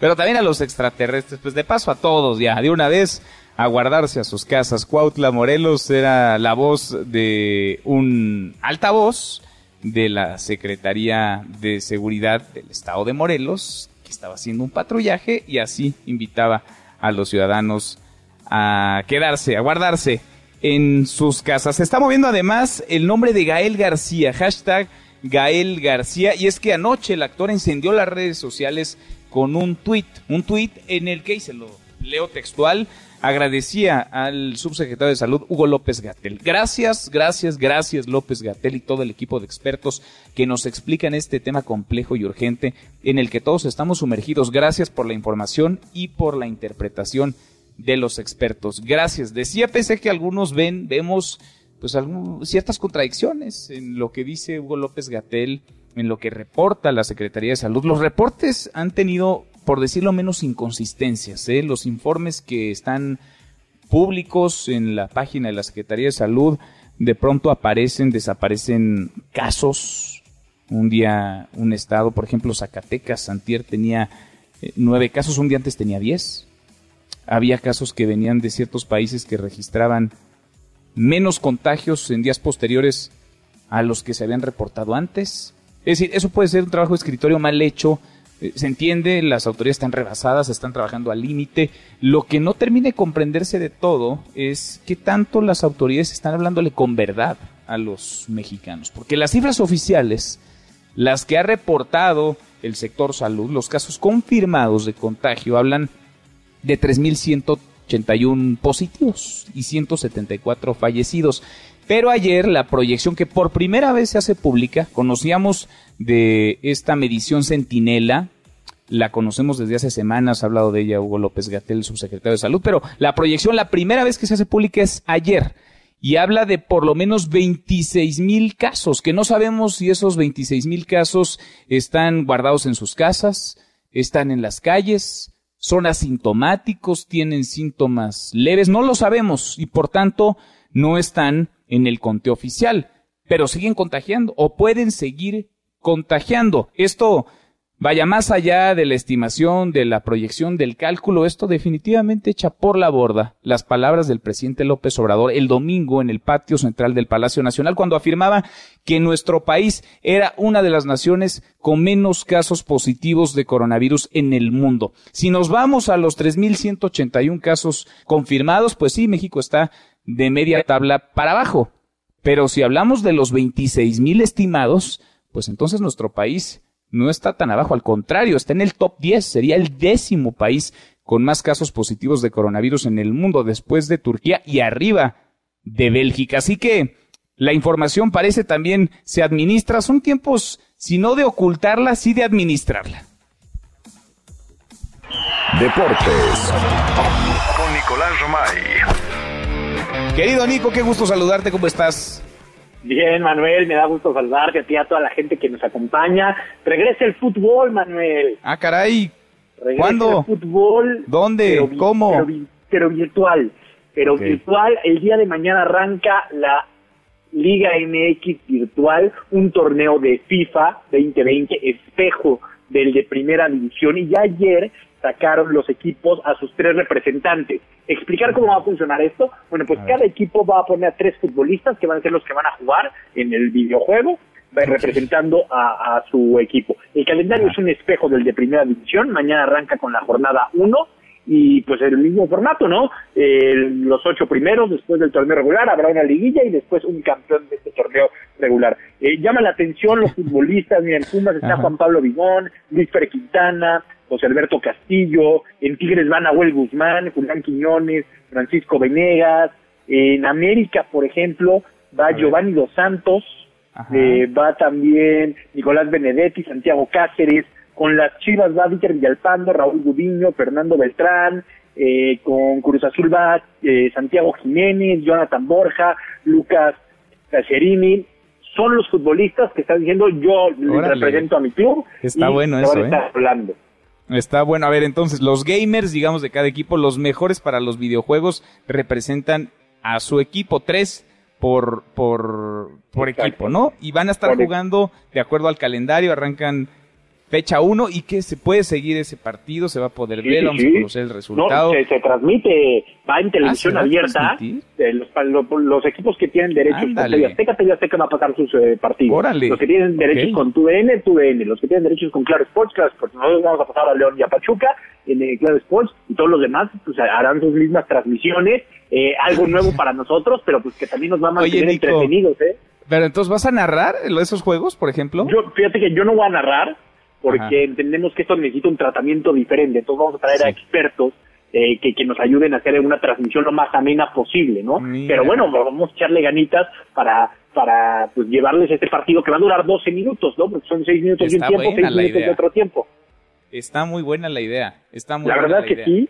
pero también a los extraterrestres. Pues de paso a todos ya, de una vez a guardarse a sus casas. Cuautla, Morelos era la voz de un altavoz de la Secretaría de Seguridad del Estado de Morelos, que estaba haciendo un patrullaje y así invitaba a los ciudadanos a quedarse, a guardarse en sus casas. Se está moviendo además el nombre de Gael García, hashtag Gael García, y es que anoche el actor encendió las redes sociales con un tuit, un tuit en el que, y se lo leo textual, agradecía al subsecretario de Salud, Hugo López Gatel. Gracias, gracias, gracias López Gatel y todo el equipo de expertos que nos explican este tema complejo y urgente en el que todos estamos sumergidos. Gracias por la información y por la interpretación de los expertos. Gracias. Decía, pese que algunos ven, vemos pues ciertas contradicciones en lo que dice Hugo López Gatel, en lo que reporta la Secretaría de Salud. Los reportes han tenido por decirlo menos, inconsistencias. ¿eh? Los informes que están públicos en la página de la Secretaría de Salud, de pronto aparecen, desaparecen casos. Un día, un estado, por ejemplo, Zacatecas, Santier tenía eh, nueve casos, un día antes tenía diez. Había casos que venían de ciertos países que registraban menos contagios en días posteriores a los que se habían reportado antes. Es decir, eso puede ser un trabajo de escritorio mal hecho, eh, se entiende, las autoridades están rebasadas, están trabajando al límite. Lo que no termina de comprenderse de todo es qué tanto las autoridades están hablándole con verdad a los mexicanos. Porque las cifras oficiales, las que ha reportado el sector salud, los casos confirmados de contagio, hablan de 3.181 positivos y 174 fallecidos. Pero ayer la proyección que por primera vez se hace pública, conocíamos de esta medición centinela, la conocemos desde hace semanas, ha hablado de ella Hugo López Gatel, subsecretario de Salud, pero la proyección, la primera vez que se hace pública es ayer y habla de por lo menos 26 mil casos, que no sabemos si esos 26 mil casos están guardados en sus casas, están en las calles, son asintomáticos, tienen síntomas leves, no lo sabemos y por tanto no están en el conteo oficial, pero siguen contagiando o pueden seguir contagiando. Esto Vaya, más allá de la estimación, de la proyección, del cálculo, esto definitivamente echa por la borda las palabras del presidente López Obrador el domingo en el patio central del Palacio Nacional cuando afirmaba que nuestro país era una de las naciones con menos casos positivos de coronavirus en el mundo. Si nos vamos a los 3.181 casos confirmados, pues sí, México está de media tabla para abajo. Pero si hablamos de los 26.000 estimados, pues entonces nuestro país no está tan abajo, al contrario, está en el top 10, sería el décimo país con más casos positivos de coronavirus en el mundo después de Turquía y arriba de Bélgica. Así que la información parece también se administra, son tiempos, si no de ocultarla, sí de administrarla. Deportes con Nicolás Romay. Querido Nico, qué gusto saludarte, ¿cómo estás? Bien, Manuel, me da gusto saludarte a ti, a toda la gente que nos acompaña. Regresa el fútbol, Manuel. Ah, caray. Regresa ¿Cuándo? el fútbol. ¿Dónde? pero ¿Cómo? Pero, vi- pero virtual. Pero virtual, el día de mañana arranca la Liga MX virtual, un torneo de FIFA 2020, espejo del de primera división. Y ya ayer sacaron los equipos a sus tres representantes. ¿Explicar cómo va a funcionar esto? Bueno, pues cada equipo va a poner a tres futbolistas que van a ser los que van a jugar en el videojuego representando a, a su equipo. El calendario es un espejo del de primera división, mañana arranca con la jornada 1 y pues el mismo formato, ¿no? Eh, los ocho primeros después del torneo regular habrá una liguilla y después un campeón de este torneo regular. Eh, llama la atención los futbolistas, mira, en Pumas está. Juan Pablo Vigón, Luis Pérez Quintana, José Alberto Castillo, en Tigres van Nahuel Guzmán, Julián Quiñones, Francisco Venegas, en América, por ejemplo, va Giovanni Dos Santos, eh, va también Nicolás Benedetti, Santiago Cáceres, con las Chivas va Víctor Villalpando, Raúl Gudiño, Fernando Beltrán, eh, con Cruz Azul va eh, Santiago Jiménez, Jonathan Borja, Lucas Cacerini, son los futbolistas que están diciendo yo les Órale. represento a mi club Está y bueno eso, estar ¿eh? hablando. Está bueno. A ver, entonces, los gamers, digamos, de cada equipo, los mejores para los videojuegos, representan a su equipo, tres por, por, por equipo, ¿no? Y van a estar jugando de acuerdo al calendario, arrancan fecha uno y que se puede seguir ese partido, se va a poder Sí, ver, vamos sí. a conocer el resultado. No, se, se transmite, va en televisión ¿se va a abierta. eh, los, pa- lo- los equipos que tienen derechos con Ándale. TV Azteca, TV Azteca va a pasar sus eh, partidos. Órale. Los que tienen derechos Ok. con TUDN, TUDN. Los que tienen derechos con Claro Sports, Claro Sports. Nosotros vamos a pasar a León y a Pachuca en eh, Claro Sports y todos los demás pues harán sus mismas transmisiones. Eh, algo nuevo para nosotros, pero pues que también nos va a mantener entretenidos, ¿eh? Pero entonces, ¿vas a narrar esos juegos, por ejemplo? Yo, fíjate que yo no voy a narrar porque Ajá. entendemos que esto necesita un tratamiento diferente. Entonces vamos a traer a expertos eh, que, que nos ayuden a hacer una transmisión lo más amena posible, ¿no? Pero bueno, vamos a echarle ganitas para para pues llevarles este partido que va a durar 12 minutos, ¿no? Porque son 6 minutos de un tiempo, buena 6 la minutos de otro tiempo. Está muy buena la idea. Está muy La buena verdad la que idea. sí.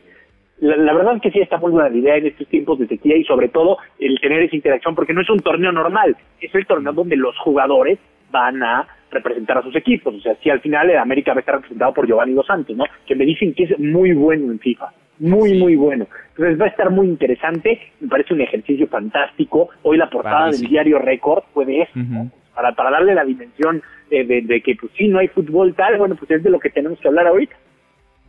La, la verdad es que sí está muy buena la idea en estos tiempos de sequía y sobre todo el tener esa interacción porque no es un torneo normal, es el torneo donde los jugadores van a representar a sus equipos. O sea, si al final el América va a estar representado por Giovanni Dos Santos, ¿no? Que me dicen que es muy bueno en FIFA. Muy, muy bueno. Entonces va a estar muy interesante. Me parece un ejercicio fantástico. Hoy la portada del diario Record fue de eso. Ujú. Para, para darle la dimensión eh, de, de que, pues sí, no hay fútbol tal. Bueno, pues es de lo que tenemos que hablar ahorita.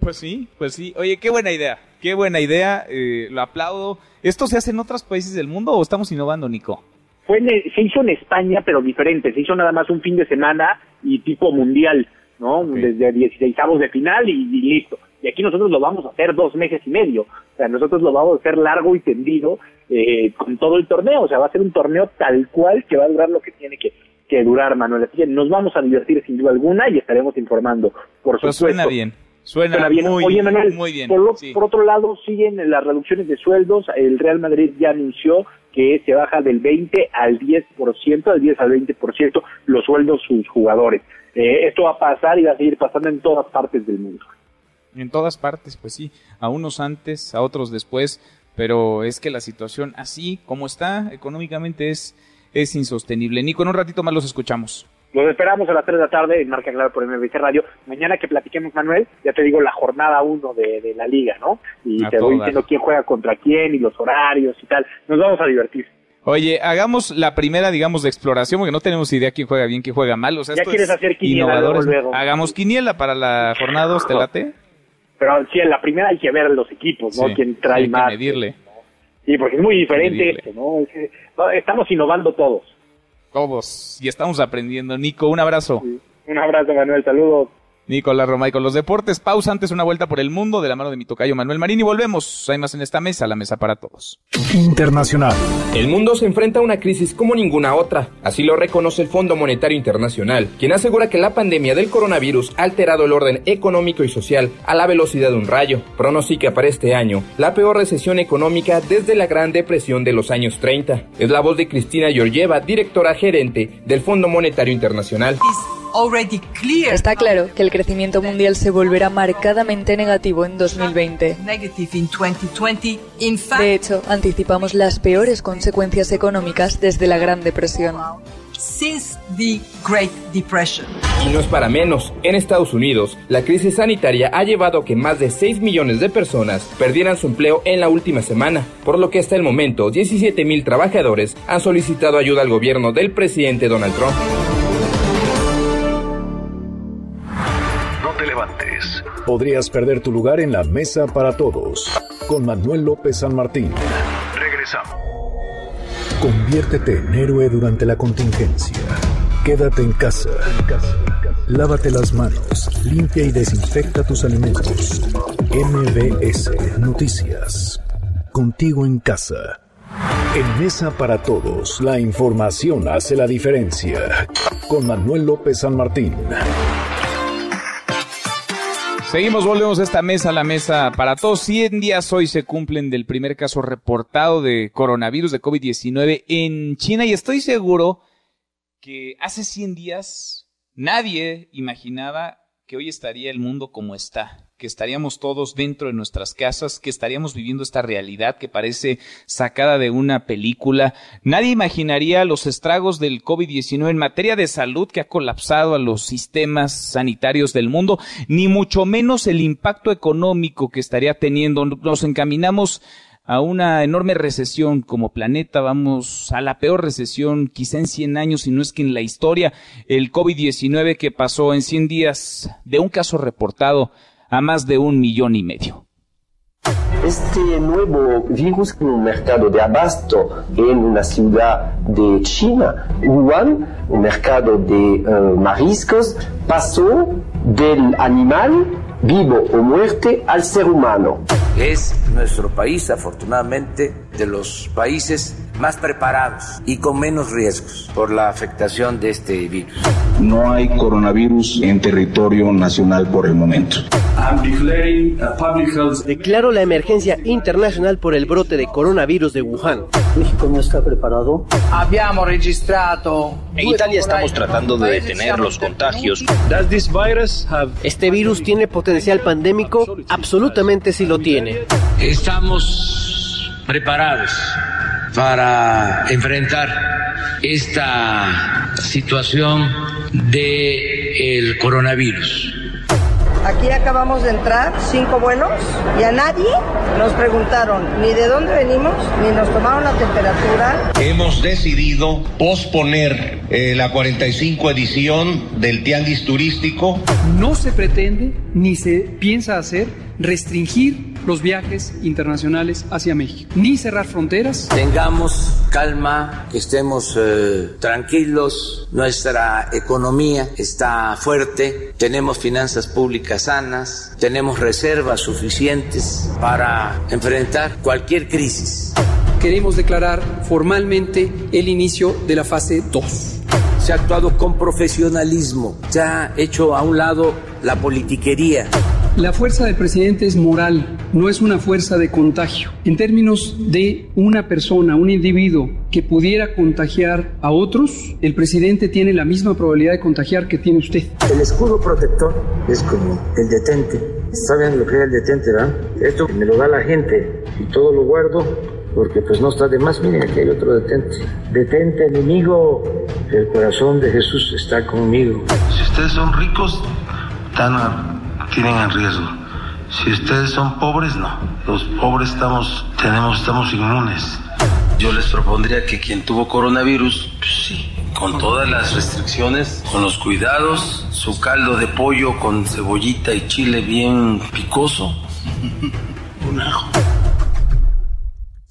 Pues sí, pues sí. Oye, qué buena idea. Qué buena idea. eh, lo aplaudo. ¿Esto se hace en otros países del mundo o estamos innovando, Nico? Fue en- se hizo en España, pero diferente. Se hizo nada más un fin de semana y tipo mundial, ¿no? Desde 16 de final y, y listo. Y aquí nosotros lo vamos a hacer dos meses y medio. O sea, nosotros lo vamos a hacer largo y tendido eh, con todo el torneo. O sea, va a ser un torneo tal cual que va a durar lo que tiene que, que durar, Manuel. Así que nos vamos a divertir sin duda alguna y estaremos informando, por Pues supuesto. suena bien. Suena, Suena bien. muy, Oye, Manuel, muy bien. Por, lo- sí. por otro lado, siguen las reducciones de sueldos. El Real Madrid ya anunció que se baja del 20 al 10%, del 10 al 20% los sueldos sus jugadores. Eh, esto va a pasar y va a seguir pasando en todas partes del mundo. En todas partes, pues sí. A unos antes, a otros después. Pero es que la situación así como está económicamente es, es insostenible. Nico, en un ratito más los escuchamos. Los esperamos a las 3 de la tarde en Marca Claro por MBC Radio. Mañana que platiquemos, Manuel, ya te digo la jornada 1 de, de la liga, ¿no? Y A te voy diciendo quién juega contra quién y los horarios y tal. Nos vamos a divertir. Oye, hagamos la primera, digamos, de exploración, porque no tenemos idea quién juega bien, quién juega mal. O sea, ya esto quieres es hacer quiniela luego. Hagamos quiniela para la jornada 2, ¿te late? Pero sí, en la primera hay que ver los equipos, ¿no? Sí, Quién trae hay que más. medirle. Sí, porque es muy diferente esto, ¿no? Es que, no, Estamos innovando todos. Todos. Y estamos aprendiendo. Nico, un abrazo. Un abrazo, Manuel. Saludos. Nicolás Romay con los deportes. Pausa antes una vuelta por el mundo de la mano de mi tocayo Manuel Marín y volvemos. Hay más en esta mesa, la mesa para todos. Internacional. El mundo se enfrenta a una crisis como ninguna otra, así lo reconoce el Fondo Monetario Internacional, quien asegura que la pandemia del coronavirus ha alterado el orden económico y social a la velocidad de un rayo. Pronostica para este año la peor recesión económica desde la Gran Depresión de los años 30. Es la voz de Cristina Georgieva, directora gerente del Fondo Monetario Internacional. Está claro que el crecimiento mundial se volverá marcadamente negativo en 2020. De hecho, anticipamos las peores consecuencias económicas desde la Gran Depresión. Y no es para menos. En Estados Unidos, la crisis sanitaria ha llevado a que más de 6 millones de personas perdieran su empleo en la última semana, por lo que hasta el momento 17 mil trabajadores han solicitado ayuda al gobierno del presidente Donald Trump. Podrías perder tu lugar en la mesa para todos. Con Manuel López San Martín. Regresamos. Conviértete en héroe durante la contingencia. Quédate en casa. Lávate las manos. Limpia y desinfecta tus alimentos. MBS Noticias. Contigo en casa. En Mesa para Todos, la información hace la diferencia. Con Manuel López San Martín. Seguimos, volvemos a esta mesa, la mesa para todos. 100 días hoy se cumplen del primer caso reportado de coronavirus de COVID-19 en China y estoy seguro que hace 100 días nadie imaginaba que hoy estaría el mundo como está, que estaríamos todos dentro de nuestras casas, que estaríamos viviendo esta realidad que parece sacada de una película. Nadie imaginaría los estragos del COVID-19 en materia de salud que ha colapsado a los sistemas sanitarios del mundo, ni mucho menos el impacto económico que estaría teniendo. Nos encaminamos a una enorme recesión como planeta, vamos a la peor recesión quizá en 100 años, si no es que en la historia, el COVID-19 que pasó en 100 días de un caso reportado a más de un millón y medio. Este nuevo virus en un mercado de abasto en una ciudad de China, Wuhan, un mercado de eh, mariscos, pasó del animal vivo o muerte al ser humano. Es nuestro país, afortunadamente, de los países más preparados y con menos riesgos por la afectación de este virus. No hay coronavirus en territorio nacional por el momento. Declaro la emergencia internacional por el brote de coronavirus de Wuhan. México no está preparado. Habíamos registrado. En Italia estamos tratando de detener los contagios. Este virus tiene potencial pandémico, absolutamente sí lo tiene. Estamos preparados para enfrentar esta situación de el coronavirus. Aquí acabamos de entrar, cinco vuelos, y a nadie nos preguntaron ni de dónde venimos, ni nos tomaron la temperatura. Hemos decidido posponer eh, la 45 edición del Tianguis Turístico. No se pretende ni se piensa hacer restringir los viajes internacionales hacia México, ni cerrar fronteras. Tengamos calma, que estemos eh, tranquilos, nuestra economía está fuerte, tenemos finanzas públicas sanas, tenemos reservas suficientes para enfrentar cualquier crisis. Queremos declarar formalmente el inicio de la fase 2 se ha actuado con profesionalismo, se ha hecho a un lado la politiquería. La fuerza del presidente es moral, no es una fuerza de contagio. En términos de una persona, un individuo que pudiera contagiar a otros, el presidente tiene la misma probabilidad de contagiar que tiene usted. El escudo protector es como el detente. ¿Saben lo que es el detente, verdad? Esto me lo da la gente y todo lo guardo porque pues no está de más. Miren, aquí hay otro detente. Detente, enemigo. El corazón de Jesús está conmigo. Si ustedes son ricos, están, tienen en riesgo. Si ustedes son pobres, no. Los pobres estamos, tenemos, estamos inmunes. Yo les propondría que quien tuvo coronavirus, pues sí, con todas las restricciones, con los cuidados, su caldo de pollo con cebollita y chile bien picoso, un ajo.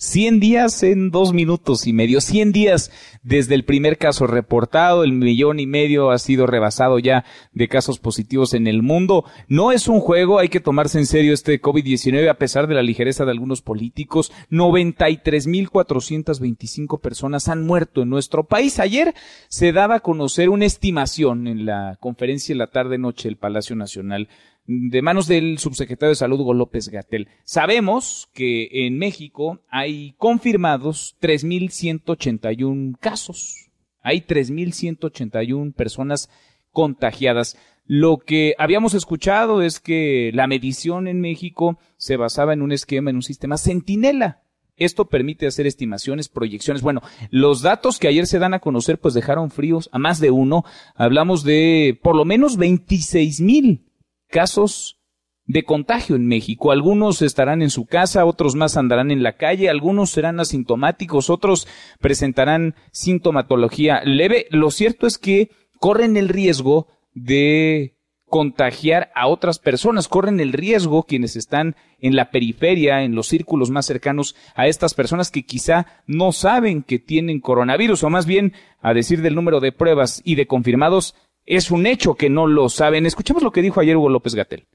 100 días en dos minutos y medio, 100 días desde el primer caso reportado, el millón y medio ha sido rebasado ya de casos positivos en el mundo. No es un juego, hay que tomarse en serio este COVID-19 a pesar de la ligereza de algunos políticos. 93.425 personas han muerto en nuestro país. Ayer se daba a conocer una estimación en la conferencia de la tarde-noche del Palacio Nacional de manos del subsecretario de Salud Hugo López Gatel. Sabemos que en México hay confirmados 3.181 casos. Hay 3.181 personas contagiadas. Lo que habíamos escuchado es que la medición en México se basaba en un esquema, en un sistema centinela. Esto permite hacer estimaciones, proyecciones. Bueno, los datos que ayer se dan a conocer pues dejaron fríos a más de uno. Hablamos de por lo menos 26 mil casos de contagio en México. Algunos estarán en su casa, otros más andarán en la calle, algunos serán asintomáticos, otros presentarán sintomatología leve. Lo cierto es que corren el riesgo de contagiar a otras personas, corren el riesgo quienes están en la periferia, en los círculos más cercanos a estas personas que quizá no saben que tienen coronavirus, o más bien, a decir del número de pruebas y de confirmados, es un hecho que no lo saben. Escuchemos lo que dijo ayer Hugo López Gatel.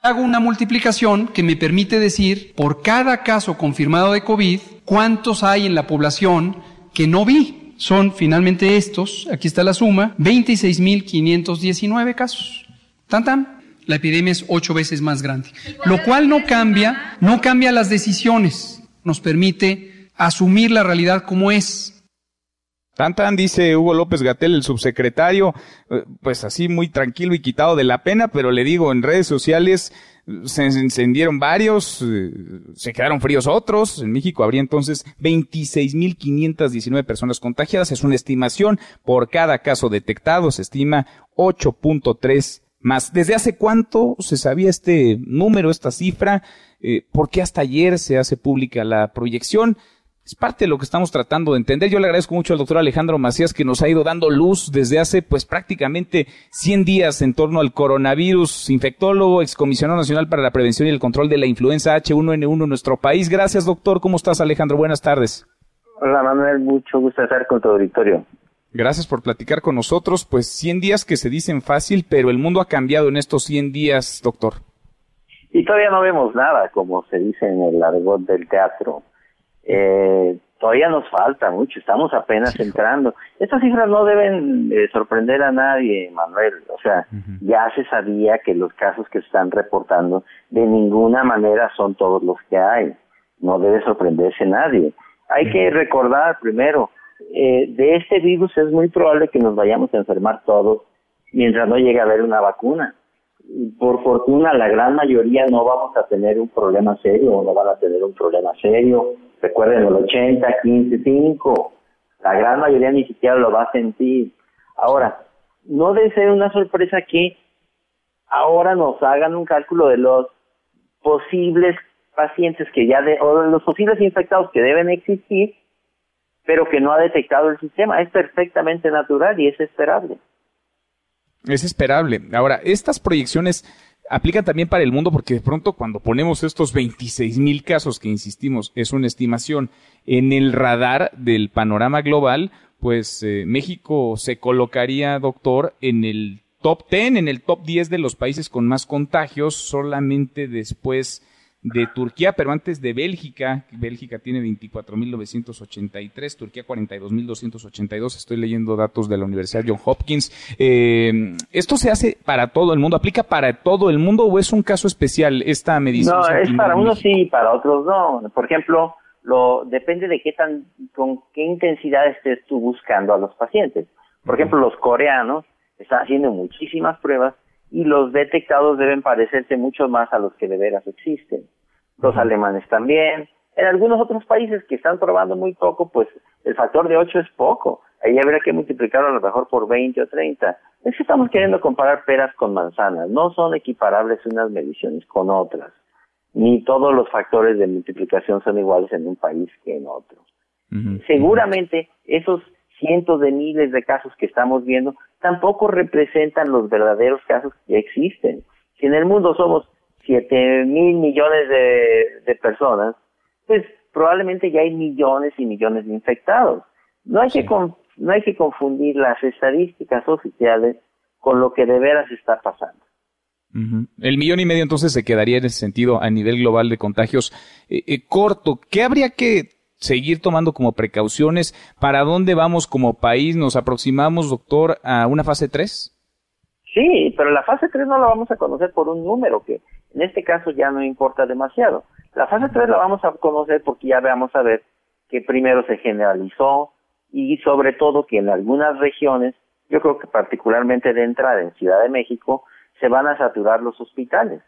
Hago una multiplicación que me permite decir por cada caso confirmado de COVID cuántos hay en la población que no vi. Son finalmente estos, aquí está la suma, 26.519 casos. Tan tan. La epidemia es ocho veces más grande. Lo cual no cambia, no cambia las decisiones. Nos permite asumir la realidad como es. Tan tan, dice Hugo López Gatel, el subsecretario, eh, pues así muy tranquilo y quitado de la pena, pero le digo, en redes sociales eh, se encendieron varios, eh, se quedaron fríos otros. En México habría entonces 26.519 personas contagiadas. Es una estimación por cada caso detectado. Se estima 8.3 más. ¿Desde hace cuánto se sabía este número, esta cifra? ¿Por qué hasta ayer se hace pública la proyección? Es parte de lo que estamos tratando de entender. Yo le agradezco mucho al doctor Alejandro Macías que nos ha ido dando luz desde hace pues prácticamente 100 días en torno al coronavirus, infectólogo, excomisionado nacional para la prevención y el control de la influenza H1N1 en nuestro país. Gracias, doctor. ¿Cómo estás, Alejandro? Buenas tardes. Hola, Manuel. Mucho gusto estar con tu auditorio. Gracias por platicar con nosotros. Pues 100 días que se dicen fácil, pero el mundo ha cambiado en estos 100 días, doctor. Y todavía no vemos nada, como se dice en el argot del teatro eh, todavía nos falta mucho, estamos apenas entrando. Estas cifras no deben eh, sorprender a nadie, Manuel. O sea, ya se sabía que los casos que se están reportando de ninguna manera son todos los que hay. No debe sorprenderse nadie. Hay que recordar primero, eh, de este virus es muy probable que nos vayamos a enfermar todos mientras no llegue a haber una vacuna. Por fortuna, la gran mayoría no vamos a tener un problema serio o no van a tener un problema serio Recuerden el 80, 15, 5. La gran mayoría ni siquiera lo va a sentir. Ahora, no debe ser una sorpresa que ahora nos hagan un cálculo de los posibles pacientes que ya de, o de los posibles infectados que deben existir, pero que no ha detectado el sistema. Es perfectamente natural y es esperable. Es esperable. Ahora, estas proyecciones aplica también para el mundo porque de pronto cuando ponemos estos 26 mil casos que insistimos es una estimación en el radar del panorama global, pues eh, México se colocaría, doctor, en el top 10, en el top 10 de los países con más contagios, solamente después de Turquía, pero antes de Bélgica. Bélgica tiene 24.983, Turquía 42.282. Estoy leyendo datos de la Universidad John Hopkins. Eh, ¿Esto se hace para todo el mundo? ¿Aplica para todo el mundo o es un caso especial esta medicina? No, es para unos sí para otros no. Por ejemplo, lo depende de qué tan, con qué intensidad estés tú buscando a los pacientes. Por ejemplo, los coreanos están haciendo muchísimas pruebas y los detectados deben parecerse mucho más a los que de veras existen. Los alemanes también. En algunos otros países que están probando muy poco, pues el factor de 8 es poco. Ahí habría que multiplicarlo a lo mejor por 20 o 30. Es que estamos queriendo comparar peras con manzanas. No son equiparables unas mediciones con otras. Ni todos los factores de multiplicación son iguales en un país que en otro. Seguramente esos cientos de miles de casos que estamos viendo tampoco representan los verdaderos casos que existen. Si en el mundo somos 7 mil millones de, personas, pues probablemente ya hay millones y millones de infectados. No hay, que no hay que confundir las estadísticas oficiales con lo que de veras está pasando. El millón y medio entonces se quedaría en ese sentido a nivel global de contagios eh, eh, corto. ¿Qué habría que seguir tomando como precauciones? ¿Para dónde vamos como país? ¿Nos aproximamos, doctor, a una fase 3? Sí, pero la fase 3 no la vamos a conocer por un número que en este caso ya no importa demasiado. La fase 3 la vamos a conocer porque ya vamos a ver que primero se generalizó y sobre todo que en algunas regiones, yo creo que particularmente de entrada en Ciudad de México, se van a saturar los hospitales.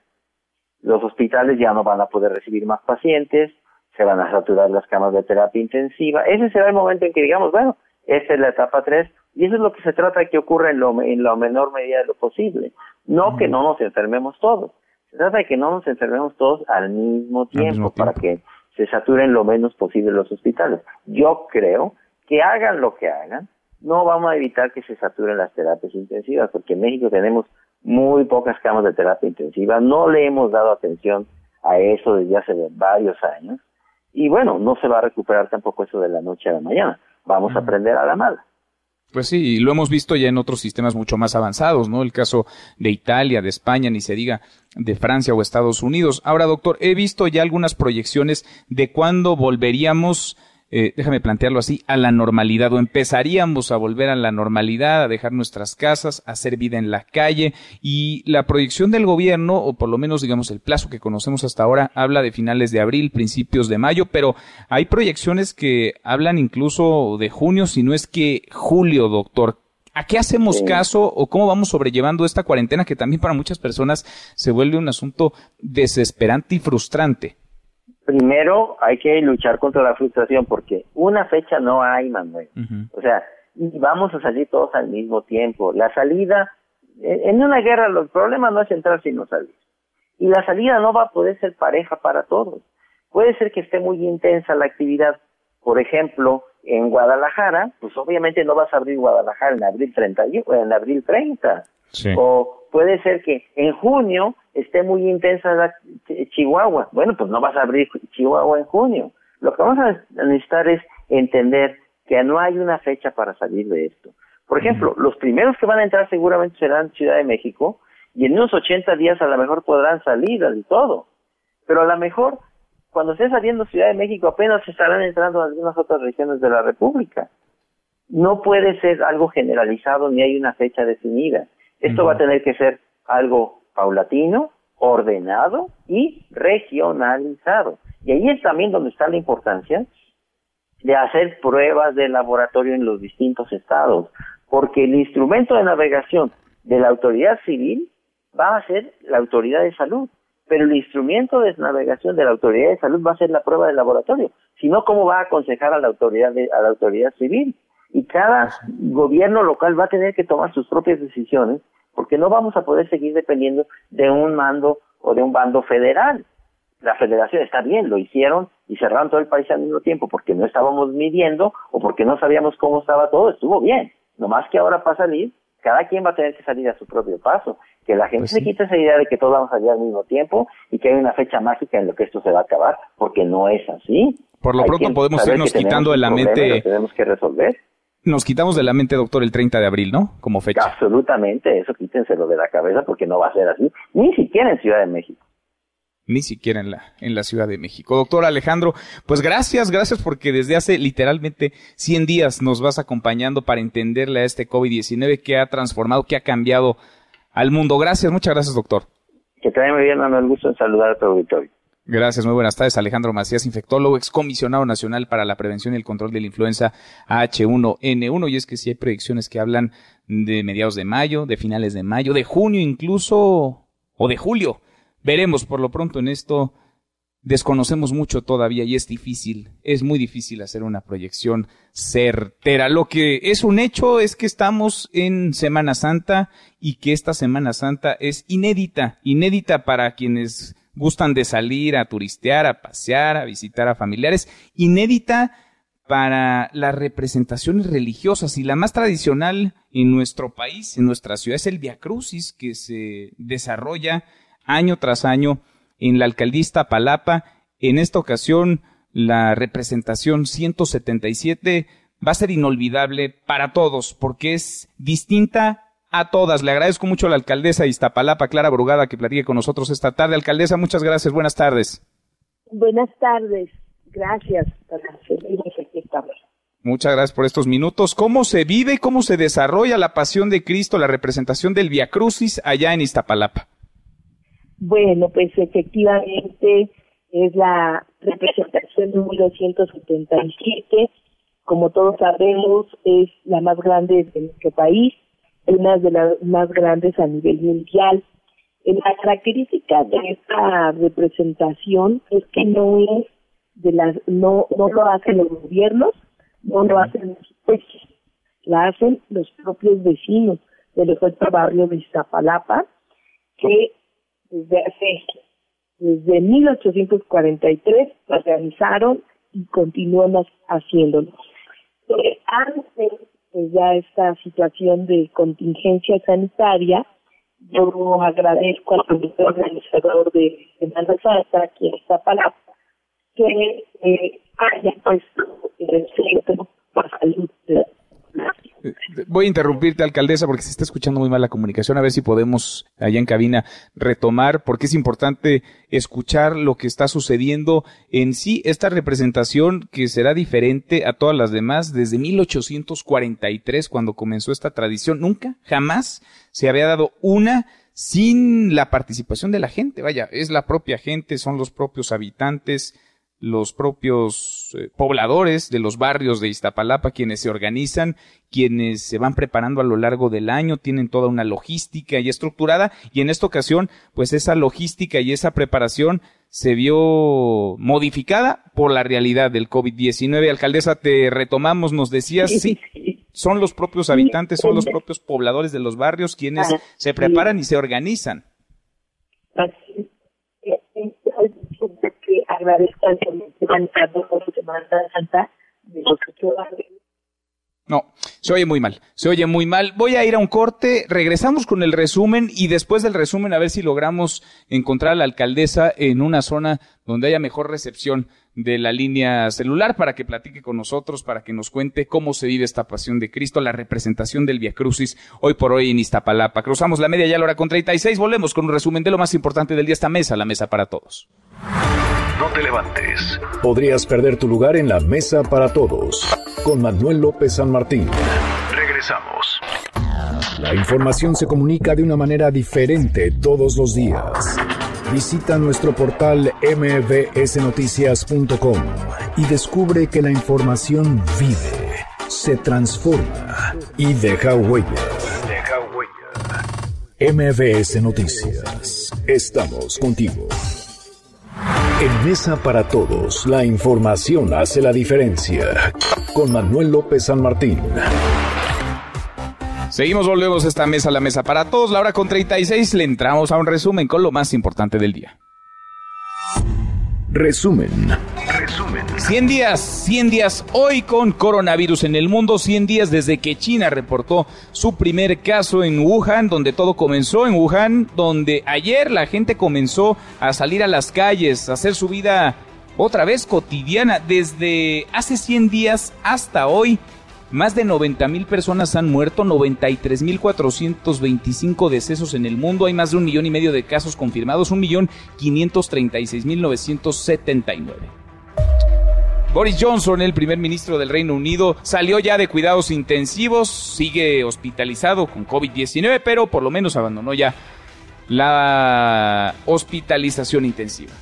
Los hospitales ya no van a poder recibir más pacientes, se van a saturar las camas de terapia intensiva. Ese será el momento en que digamos, bueno, esta es la etapa 3 y eso es lo que se trata de que ocurra en, lo, en la menor medida de lo posible. No que no nos enfermemos todos. Se trata de que no nos enfermemos todos al mismo tiempo, para que se saturen lo menos posible los hospitales. Yo creo que hagan lo que hagan, no vamos a evitar que se saturen las terapias intensivas, porque en México tenemos muy pocas camas de terapia intensiva, no le hemos dado atención a eso desde hace varios años, y bueno, no se va a recuperar tampoco eso de la noche a la mañana, vamos a aprender a la mala. Pues sí, y lo hemos visto ya en otros sistemas mucho más avanzados, ¿no? El caso de Italia, de España, ni se diga de Francia o Estados Unidos. Ahora, doctor, he visto ya algunas proyecciones de cuándo volveríamos eh, déjame plantearlo así, a la normalidad o empezaríamos a volver a la normalidad, a dejar nuestras casas, a hacer vida en la calle y la proyección del gobierno, o por lo menos digamos el plazo que conocemos hasta ahora, habla de finales de abril, principios de mayo, pero hay proyecciones que hablan incluso de junio, si no es que julio, doctor. ¿A qué hacemos caso o cómo vamos sobrellevando esta cuarentena que también para muchas personas se vuelve un asunto desesperante y frustrante? Primero hay que luchar contra la frustración porque una fecha no hay, Manuel. O sea, y vamos a salir todos al mismo tiempo. La salida, en una guerra el problema no es entrar sino salir. Y la salida no va a poder ser pareja para todos. Puede ser que esté muy intensa la actividad. Por ejemplo, en Guadalajara, pues obviamente no vas a abrir Guadalajara en abril 30, en abril 30. O puede ser que en junio esté muy intensa la Chihuahua. Bueno, pues no vas a abrir Chihuahua en junio. Lo que vamos a necesitar es entender que no hay una fecha para salir de esto. Por ejemplo, los primeros que van a entrar seguramente serán Ciudad de México y en unos 80 días a lo mejor podrán salir y todo. Pero a lo mejor cuando esté saliendo Ciudad de México apenas estarán entrando algunas otras regiones de la República. No puede ser algo generalizado ni hay una fecha definida. Esto va a tener que ser algo paulatino, ordenado y regionalizado. Y ahí es también donde está la importancia de hacer pruebas de laboratorio en los distintos estados, porque el instrumento de navegación de la autoridad civil va a ser la autoridad de salud, pero el instrumento de navegación de la autoridad de salud va a ser la prueba de laboratorio, si no, ¿cómo va a aconsejar a la autoridad, a la autoridad civil? Y cada gobierno local va a tener que tomar sus propias decisiones porque no vamos a poder seguir dependiendo de un mando o de un bando federal. La federación está bien, lo hicieron y cerraron todo el país al mismo tiempo porque no estábamos midiendo o porque no sabíamos cómo estaba todo, estuvo bien. No más que ahora para salir, cada quien va a tener que salir a su propio paso. Que la gente pues se quite esa idea de que todos vamos a salir al mismo tiempo y que hay una fecha mágica en lo que esto se va a acabar, porque no es así. Por lo pronto podemos irnos quitando de la mente. Tenemos que resolver nos quitamos de la mente, doctor, el 30 de abril, ¿no? Como fecha. Absolutamente, eso quítenselo de la cabeza porque no va a ser así, ni siquiera en Ciudad de México. Ni siquiera en la, en la Ciudad de México. Doctor Alejandro, pues gracias, gracias porque desde hace literalmente 100 días nos vas acompañando para entenderle a este COVID-19 que ha transformado, que ha cambiado al mundo. Gracias, muchas gracias, doctor. Que te vaya muy bien, Manuel. Gusto en saludar a tu auditorio. Gracias, muy buenas tardes. Alejandro Macías, infectólogo, excomisionado nacional para la prevención y el control de la influenza H1N1. Y es que si hay predicciones que hablan de mediados de mayo, de finales de mayo, de junio incluso, o de julio. Veremos por lo pronto en esto. Desconocemos mucho todavía y es difícil, es muy difícil hacer una proyección certera. Lo que es un hecho es que estamos en Semana Santa y que esta Semana Santa es inédita, inédita para quienes gustan de salir a turistear, a pasear, a visitar a familiares. Inédita para las representaciones religiosas y la más tradicional en nuestro país, en nuestra ciudad, es el Via Crucis que se desarrolla año tras año en la alcaldía Palapa. En esta ocasión, la representación 177 va a ser inolvidable para todos porque es distinta a todas. Le agradezco mucho a la alcaldesa de Iztapalapa, Clara Brugada, que platique con nosotros esta tarde. Alcaldesa, muchas gracias. Buenas tardes. Buenas tardes. Gracias. Muchas gracias por estos minutos. ¿Cómo se vive y cómo se desarrolla la pasión de Cristo, la representación del Via Crucis allá en Iztapalapa? Bueno, pues efectivamente es la representación número 177. Como todos sabemos, es la más grande de nuestro país, una de las más grandes a nivel mundial. La característica de esta representación es que no es de las, no, no lo hacen los gobiernos, no lo hacen los jueces, la hacen los propios vecinos del otro barrio de Iztapalapa, que desde hace, desde 1843 lo organizaron y continúan haciéndolo. Eh, antes pues ya esta situación de contingencia sanitaria, yo agradezco al comité organizador de Semana Santa, aquí en Iztapalapa, que eh, haya puesto el centro para salud de Voy a interrumpirte, alcaldesa, porque se está escuchando muy mal la comunicación. A ver si podemos allá en cabina retomar, porque es importante escuchar lo que está sucediendo en sí, esta representación que será diferente a todas las demás desde 1843, cuando comenzó esta tradición. Nunca, jamás se había dado una sin la participación de la gente. Vaya, es la propia gente, son los propios habitantes los propios eh, pobladores de los barrios de Iztapalapa, quienes se organizan, quienes se van preparando a lo largo del año, tienen toda una logística y estructurada, y en esta ocasión, pues esa logística y esa preparación se vio modificada por la realidad del COVID-19. Alcaldesa, te retomamos, nos decías, sí, son los propios habitantes, son los propios pobladores de los barrios quienes se preparan y se organizan no, se oye muy mal, se oye muy mal. Voy a ir a un corte, regresamos con el resumen y después del resumen a ver si logramos encontrar a la alcaldesa en una zona donde haya mejor recepción de la línea celular para que platique con nosotros, para que nos cuente cómo se vive esta pasión de Cristo, la representación del Via Crucis hoy por hoy en Iztapalapa. Cruzamos la media ya la hora con 36, volvemos con un resumen de lo más importante del día, esta mesa, la mesa para todos. No te levantes. Podrías perder tu lugar en la mesa para todos. Con Manuel López San Martín. Regresamos. La información se comunica de una manera diferente todos los días. Visita nuestro portal mbsnoticias.com y descubre que la información vive, se transforma y deja huella. Deja huella. MBS Noticias. Estamos contigo. En Mesa para Todos, la información hace la diferencia. Con Manuel López San Martín. Seguimos, volvemos a esta mesa, la mesa para todos. La hora con 36 le entramos a un resumen con lo más importante del día. Resumen. Resumen. 100 días, 100 días hoy con coronavirus en el mundo, 100 días desde que China reportó su primer caso en Wuhan, donde todo comenzó en Wuhan, donde ayer la gente comenzó a salir a las calles, a hacer su vida otra vez cotidiana. Desde hace 100 días hasta hoy, más de 90 mil personas han muerto, 93 mil 425 decesos en el mundo, hay más de un millón y medio de casos confirmados, un millón 536 mil 979. Boris Johnson, el primer ministro del Reino Unido, salió ya de cuidados intensivos, sigue hospitalizado con COVID-19, pero por lo menos abandonó ya la hospitalización intensiva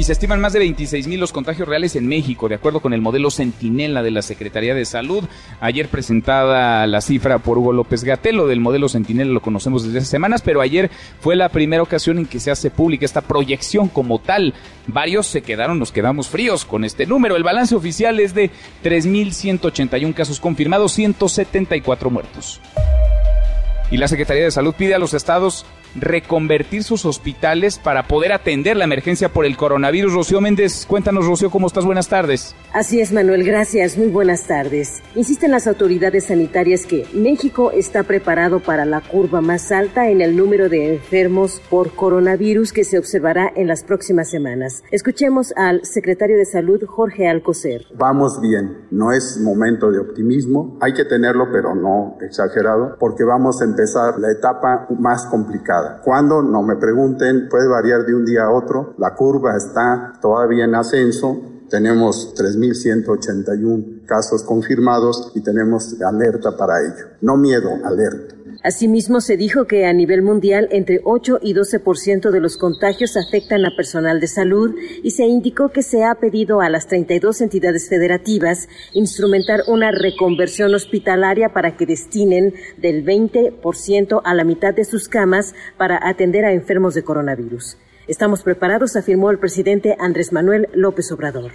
y se estiman más de 26 mil los contagios reales en México, de acuerdo con el modelo Centinela de la Secretaría de Salud. Ayer presentada la cifra por Hugo López Gatelo del modelo Centinela, lo conocemos desde hace semanas, pero ayer fue la primera ocasión en que se hace pública esta proyección como tal. Varios se quedaron, nos quedamos fríos con este número. El balance oficial es de 3.181 casos confirmados, 174 muertos. Y la Secretaría de Salud pide a los estados reconvertir sus hospitales para poder atender la emergencia por el coronavirus. Rocío Méndez, cuéntanos, Rocío, ¿cómo estás? Buenas tardes. Así es, Manuel, gracias. Muy buenas tardes. Insisten las autoridades sanitarias que México está preparado para la curva más alta en el número de enfermos por coronavirus que se observará en las próximas semanas. Escuchemos al secretario de Salud, Jorge Alcocer. Vamos bien, no es momento de optimismo, hay que tenerlo, pero no exagerado, porque vamos a empezar la etapa más complicada. Cuando, no me pregunten, puede variar de un día a otro, la curva está todavía en ascenso, tenemos 3.181 casos confirmados y tenemos alerta para ello. No miedo, alerta. Asimismo, se dijo que a nivel mundial entre 8 y 12% de los contagios afectan a personal de salud y se indicó que se ha pedido a las 32 entidades federativas instrumentar una reconversión hospitalaria para que destinen del 20% a la mitad de sus camas para atender a enfermos de coronavirus. Estamos preparados, afirmó el presidente Andrés Manuel López Obrador.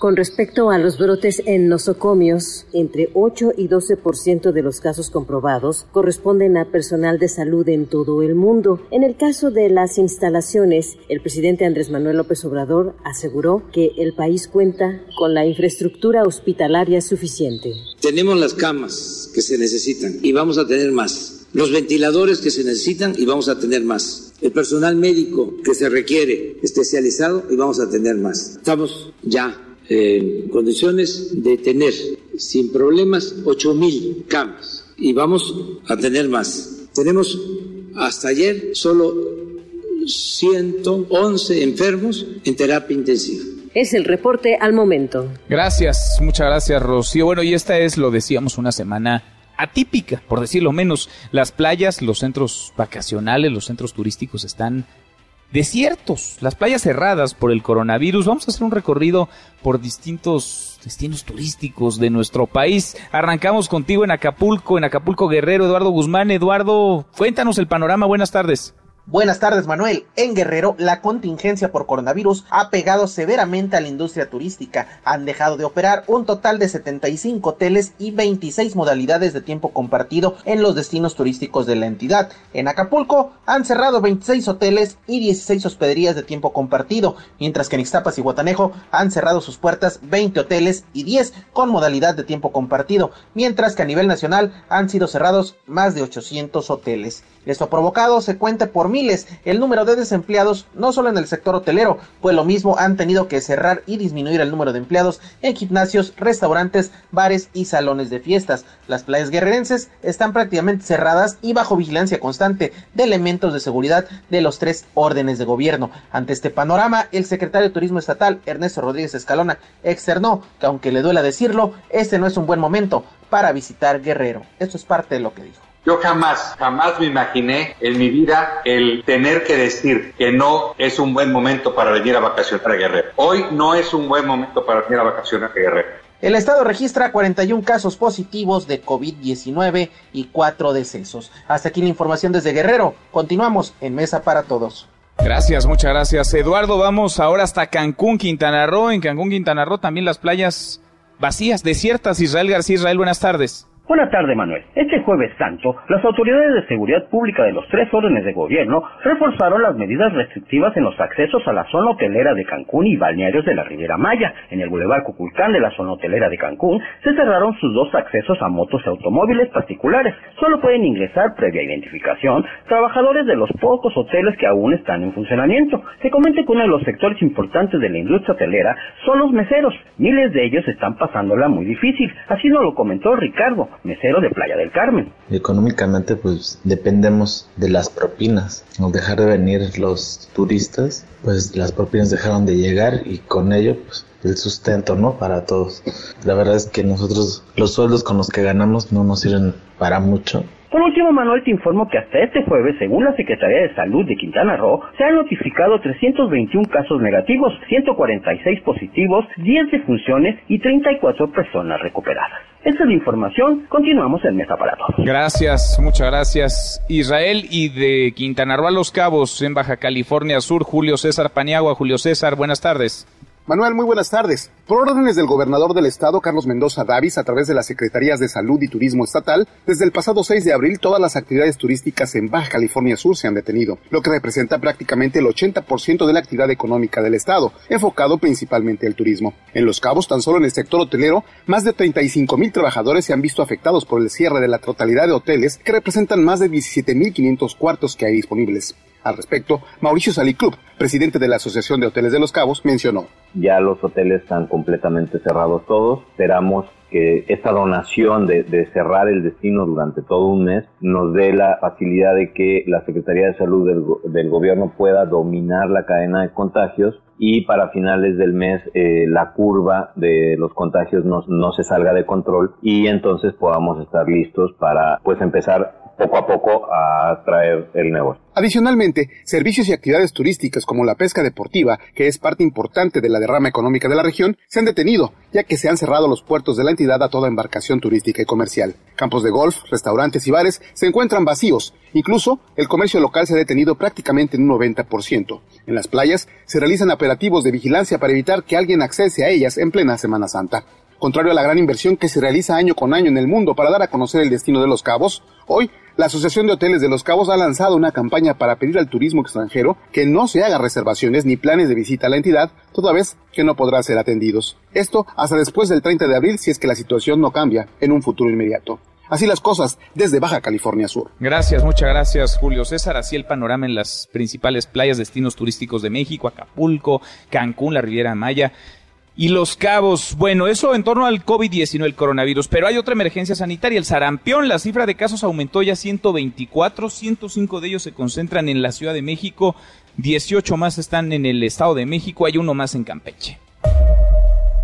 Con respecto a los brotes en nosocomios, entre 8 y 12% de los casos comprobados corresponden a personal de salud en todo el mundo. En el caso de las instalaciones, el presidente Andrés Manuel López Obrador aseguró que el país cuenta con la infraestructura hospitalaria suficiente. Tenemos las camas que se necesitan y vamos a tener más. Los ventiladores que se necesitan y vamos a tener más. El personal médico que se requiere especializado y vamos a tener más. Estamos ya en condiciones de tener sin problemas 8 mil camas y vamos a tener más. Tenemos hasta ayer solo 111 enfermos en terapia intensiva. Es el reporte al momento. Gracias, muchas gracias Rocío. Bueno, y esta es, lo decíamos, una semana atípica, por decirlo menos. Las playas, los centros vacacionales, los centros turísticos están desiertos, las playas cerradas por el coronavirus. Vamos a hacer un recorrido por distintos destinos turísticos de nuestro país. Arrancamos contigo en Acapulco, en Acapulco Guerrero, Eduardo Guzmán. Eduardo, cuéntanos el panorama. Buenas tardes. Buenas tardes, Manuel. En Guerrero, la contingencia por coronavirus ha pegado severamente a la industria turística. Han dejado de operar un total de 75 hoteles y 26 modalidades de tiempo compartido en los destinos turísticos de la entidad. En Acapulco han cerrado 26 hoteles y 16 hospederías de tiempo compartido, mientras que en Ixtapas y Guatanejo han cerrado sus puertas 20 hoteles y 10 con modalidad de tiempo compartido, mientras que a nivel nacional han sido cerrados más de 800 hoteles. Esto ha provocado se cuente por miles el número de desempleados, no solo en el sector hotelero, pues lo mismo han tenido que cerrar y disminuir el número de empleados en gimnasios, restaurantes, bares y salones de fiestas. Las playas guerrerenses están prácticamente cerradas y bajo vigilancia constante de elementos de seguridad de los tres órdenes de gobierno. Ante este panorama, el secretario de Turismo Estatal, Ernesto Rodríguez Escalona, externó que aunque le duela decirlo, este no es un buen momento para visitar Guerrero. Esto es parte de lo que dijo. Yo jamás, jamás me imaginé en mi vida el tener que decir que no es un buen momento para venir a vacacionar a Guerrero. Hoy no es un buen momento para venir a vacacionar a Guerrero. El estado registra 41 casos positivos de COVID-19 y 4 decesos. Hasta aquí la información desde Guerrero. Continuamos en Mesa para Todos. Gracias, muchas gracias. Eduardo, vamos ahora hasta Cancún, Quintana Roo. En Cancún, Quintana Roo también las playas vacías, desiertas. Israel García, Israel, buenas tardes. Buenas tardes, Manuel. Este jueves santo, las autoridades de seguridad pública de los tres órdenes de gobierno reforzaron las medidas restrictivas en los accesos a la zona hotelera de Cancún y balnearios de la Riviera Maya. En el Boulevard Cuculcán de la zona hotelera de Cancún se cerraron sus dos accesos a motos y automóviles particulares. Solo pueden ingresar previa identificación trabajadores de los pocos hoteles que aún están en funcionamiento. Se comenta que uno de los sectores importantes de la industria hotelera son los meseros. Miles de ellos están pasándola muy difícil. Así nos lo comentó Ricardo, mesero de Playa del Carmen. Económicamente pues dependemos de las propinas. Al dejar de venir los turistas, pues las propinas dejaron de llegar y con ello pues el sustento, ¿no? Para todos. La verdad es que nosotros los sueldos con los que ganamos no nos sirven para mucho. Por último, Manuel, te informo que hasta este jueves, según la Secretaría de Salud de Quintana Roo, se han notificado 321 casos negativos, 146 positivos, 10 defunciones y 34 personas recuperadas. Esta es la información. Continuamos en Mesa para. Gracias, muchas gracias. Israel y de Quintana Roo a Los Cabos, en Baja California Sur, Julio César Paniagua. Julio César, buenas tardes. Manuel, muy buenas tardes. Por órdenes del gobernador del estado, Carlos Mendoza Davis, a través de las Secretarías de Salud y Turismo Estatal, desde el pasado 6 de abril todas las actividades turísticas en Baja California Sur se han detenido, lo que representa prácticamente el 80% de la actividad económica del estado, enfocado principalmente al turismo. En Los Cabos, tan solo en el sector hotelero, más de 35 mil trabajadores se han visto afectados por el cierre de la totalidad de hoteles, que representan más de 17.500 cuartos que hay disponibles. Al respecto, Mauricio Saliclub, presidente de la Asociación de Hoteles de Los Cabos, mencionó. Ya los hoteles están completamente cerrados todos. Esperamos que esta donación de, cerrar el destino durante todo un mes nos dé la facilidad de que la Secretaría de Salud del, gobierno pueda dominar la cadena de contagios y para finales del mes eh, la curva de los contagios no, no se salga de control y entonces podamos estar listos para pues empezar poco a poco a traer el negocio. Adicionalmente, servicios y actividades turísticas como la pesca deportiva, que es parte importante de la derrama económica de la región, se han detenido, ya que se han cerrado los puertos de la entidad a toda embarcación turística y comercial. Campos de golf, restaurantes y bares se encuentran vacíos. Incluso, el comercio local se ha detenido prácticamente en un 90%. En las playas se realizan operativos de vigilancia para evitar que alguien accese a ellas en plena Semana Santa. Contrario a la gran inversión que se realiza año con año en el mundo para dar a conocer el destino de los cabos, hoy la Asociación de Hoteles de los Cabos ha lanzado una campaña para pedir al turismo extranjero que no se haga reservaciones ni planes de visita a la entidad, toda vez que no podrá ser atendidos. Esto hasta después del 30 de abril si es que la situación no cambia en un futuro inmediato. Así las cosas desde Baja California Sur. Gracias, muchas gracias Julio César. Así el panorama en las principales playas, destinos turísticos de México, Acapulco, Cancún, la Riviera Maya y Los Cabos. Bueno, eso en torno al COVID-19, el coronavirus. Pero hay otra emergencia sanitaria, el sarampión. La cifra de casos aumentó ya 124, 105 de ellos se concentran en la Ciudad de México, 18 más están en el Estado de México, hay uno más en Campeche.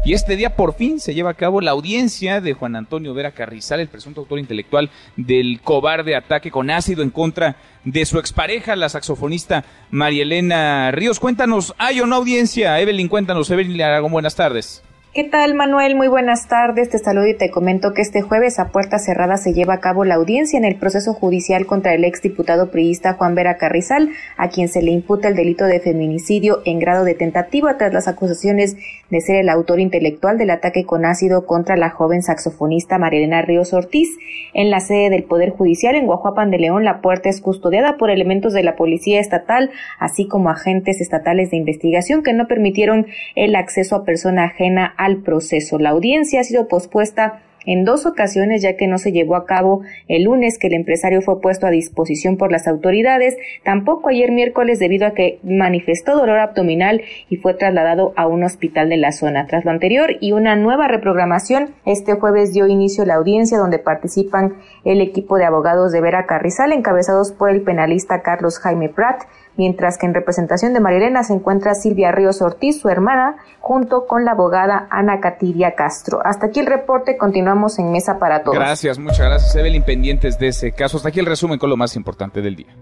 Y este día por fin se lleva a cabo la audiencia de Juan Antonio Vera Carrizal, el presunto autor intelectual del cobarde ataque con ácido en contra de su expareja, la saxofonista María Elena Ríos. Cuéntanos, ¿hay una audiencia? Evelyn, cuéntanos. Evelyn Aragón, buenas tardes. ¿Qué tal, Manuel? Muy buenas tardes. Te saludo y te comento que este jueves a puerta cerrada se lleva a cabo la audiencia en el proceso judicial contra el exdiputado priista Juan Vera Carrizal, a quien se le imputa el delito de feminicidio en grado de tentativa tras las acusaciones de ser el autor intelectual del ataque con ácido contra la joven saxofonista Marilena Ríos Ortiz. En la sede del Poder Judicial en Guajuapan de León, la puerta es custodiada por elementos de la Policía Estatal, así como agentes estatales de investigación que no permitieron el acceso a persona ajena a al proceso. La audiencia ha sido pospuesta en dos ocasiones ya que no se llevó a cabo el lunes que el empresario fue puesto a disposición por las autoridades, tampoco ayer miércoles debido a que manifestó dolor abdominal y fue trasladado a un hospital de la zona. Tras lo anterior y una nueva reprogramación, este jueves dio inicio la audiencia donde participan el equipo de abogados de Vera Carrizal encabezados por el penalista Carlos Jaime Prat, mientras que en representación de Marilena se encuentra Silvia Ríos Ortiz, su hermana, junto con la abogada Ana Catiria Castro. Hasta aquí el reporte, continuamos en Mesa para Todos. Gracias, muchas gracias, Evelyn, pendientes de ese caso. Hasta aquí el resumen con lo más importante del día.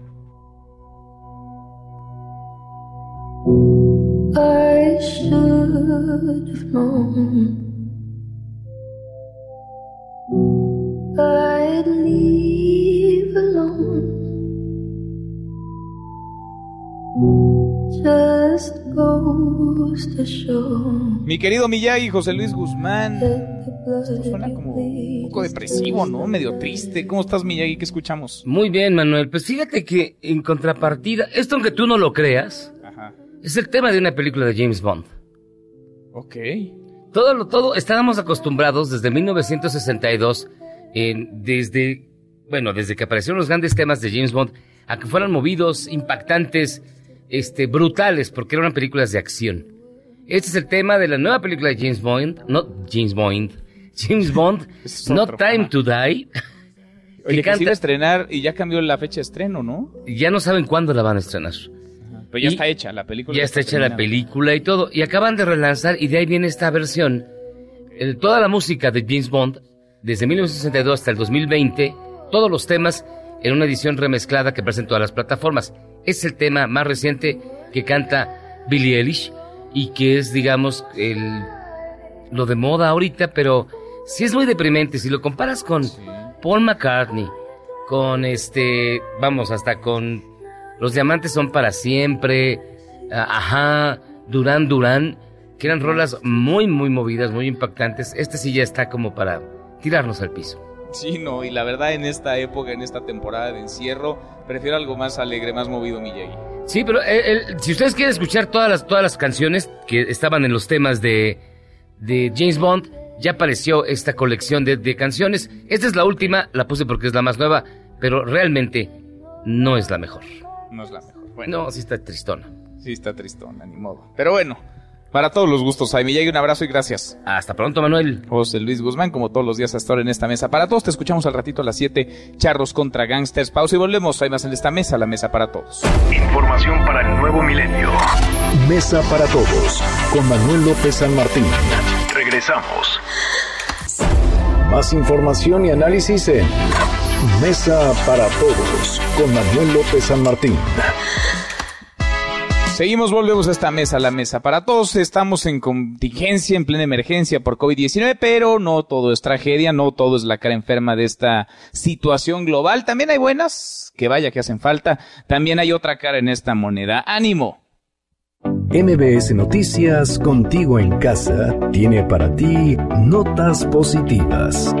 Mi querido Miyagi, José Luis Guzmán. Esto suena como un poco depresivo, ¿no? Medio triste. ¿Cómo estás, Miyagi? ¿Qué escuchamos? Muy bien, Manuel. Pues fíjate que en contrapartida, esto aunque tú no lo creas, es el tema de una película de James Bond. Ok. Todo lo todo, estábamos acostumbrados desde 1962, desde, bueno, desde que aparecieron los grandes temas de James Bond, a que fueran movidos, impactantes, este, brutales, porque eran películas de acción. Este es el tema de la nueva película de James Bond, no James Bond, James Bond, No Time to Die. Oye, que, se iba a estrenar y ya cambió la fecha de estreno, ¿no? Ya no saben cuándo la van a estrenar. Pero ya está hecha la película. Ya está, hecha la película y todo. Y acaban de relanzar y de ahí viene esta versión. toda la música de James Bond, desde 1962 hasta el 2020, todos los temas en una edición remezclada que presentó a las plataformas. Es el tema más reciente que canta Billie Eilish y que es, digamos, el, lo de moda ahorita, pero sí es muy deprimente. Si lo comparas con Paul McCartney, con este, vamos, hasta con Los Diamantes son para siempre, ajá, Durán Durán, que eran rolas muy, muy movidas, muy impactantes. Este sí ya está como para tirarnos al piso. Sí, no, y la verdad en esta época, en esta temporada de encierro, prefiero algo más alegre, más movido, Miyagi. Sí, pero eh, si ustedes quieren escuchar todas las, todas las canciones que estaban en los temas de, de James Bond, ya apareció esta colección de, de canciones. Esta es la última, la puse porque es la más nueva, pero realmente no es la mejor. No es la mejor. No, sí está tristona. Sí está tristona, ni modo. Pero bueno, para todos los gustos, Jaime. Y un abrazo y gracias. Hasta pronto, Manuel. José Luis Guzmán, como todos los días hasta ahora en esta mesa. Para todos, te escuchamos al ratito a las 7. Charros contra Gangsters. Pausa y volvemos. Hay más en esta mesa, la mesa para todos. Información para el nuevo milenio. Mesa para todos. Con Manuel López San Martín. Regresamos. Más información y análisis en Mesa para todos. Con Manuel López San Martín. Seguimos, volvemos a esta mesa, la mesa para todos. Estamos en contingencia, en plena emergencia por COVID-19, pero no todo es tragedia, no todo es la cara enferma de esta situación global. También hay buenas, que vaya que hacen falta. También hay otra cara en esta moneda. ¡Ánimo! MBS Noticias, contigo en casa, tiene para ti notas positivas.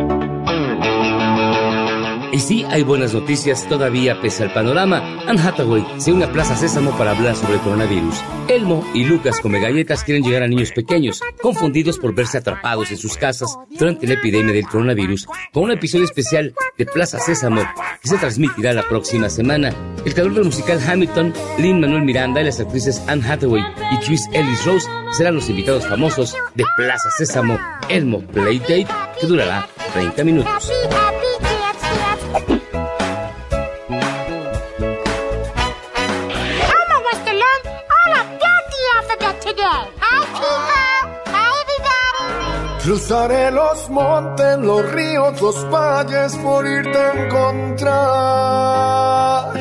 Y sí, hay buenas noticias todavía pese al panorama. Anne Hathaway se une a Plaza Sésamo para hablar sobre el coronavirus. Elmo y Lucas Come Galletas quieren llegar a niños pequeños, confundidos por verse atrapados en sus casas durante la epidemia del coronavirus, con un episodio especial de Plaza Sésamo que se transmitirá la próxima semana. El creador del musical Hamilton, Lin Manuel Miranda y las actrices Anne Hathaway y Tris Ellis Rose serán los invitados famosos de Plaza Sésamo, Elmo Playdate, que durará 30 minutos. Cruzaré los montes, los ríos, los valles por irte a encontrar.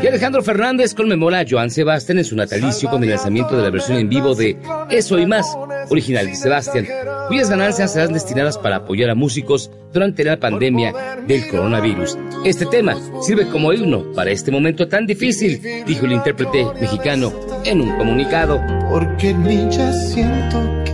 Y Alejandro Fernández conmemora a Joan Sebastián en su natalicio con el lanzamiento de la versión en vivo de Eso y más, original de Sebastián, cuyas ganancias serán destinadas para apoyar a músicos durante la pandemia del coronavirus. Este tema sirve como himno para este momento tan difícil, dijo el intérprete mexicano en un comunicado. Porque ni ya siento que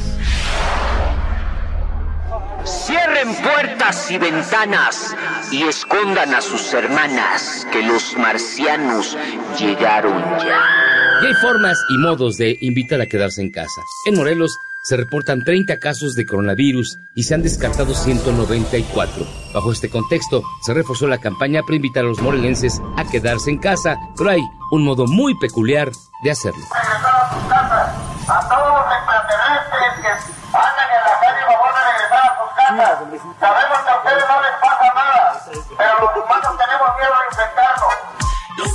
Cierren puertas y ventanas y escondan a sus hermanas, que los marcianos llegaron ya. Y hay formas y modos de invitar a quedarse en casa. En Morelos se reportan 30 casos de coronavirus y se han descartado 194. Bajo este contexto, se reforzó la campaña para invitar a los morelenses a quedarse en casa, pero hay un modo muy peculiar de hacerlo. A todos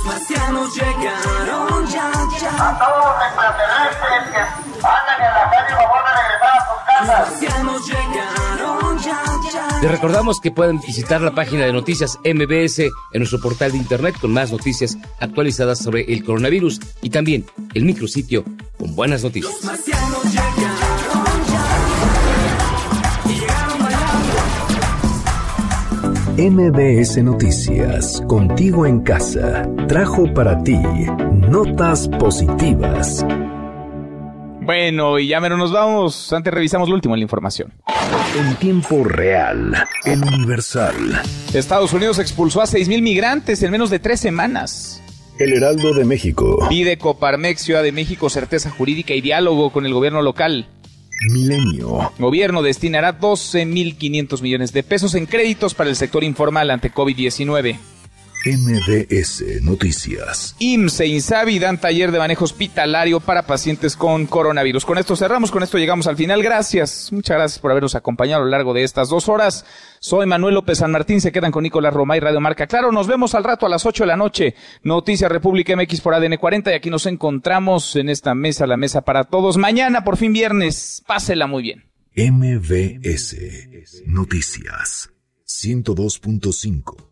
marcianos llegaron ya, ya. A todos los extraterrestres que andan en la calle, favor de regresar a sus casas. Los marcianos llegaron ya, ya. Les recordamos que pueden visitar la página de noticias MBS en nuestro portal de internet con más noticias actualizadas sobre el coronavirus y también el micrositio con buenas noticias. MBS Noticias, contigo en casa, trajo para ti notas positivas. Bueno, y ya menos nos vamos. Antes revisamos lo último en la información. En tiempo real, en Universal. Estados Unidos expulsó a 6.000 migrantes en menos de tres semanas. El Heraldo de México. Pide Coparmex Ciudad de México certeza jurídica y diálogo con el gobierno local. Milenio. Gobierno destinará 12.500 millones de pesos en créditos para el sector informal ante COVID-19. MBS Noticias. IMSS e Insabi dan taller de manejo hospitalario para pacientes con coronavirus. Con esto cerramos, con esto llegamos al final. Gracias, muchas gracias por habernos acompañado a lo largo de estas dos horas. Soy Manuel López San Martín, se quedan con Nicolás Roma y Radio Marca. Claro, nos vemos al rato a las 8 de la noche. Noticias República MX por ADN 40 y aquí nos encontramos en esta mesa, la mesa para todos. Mañana, por fin viernes, pásela muy bien. MBS Noticias 102.5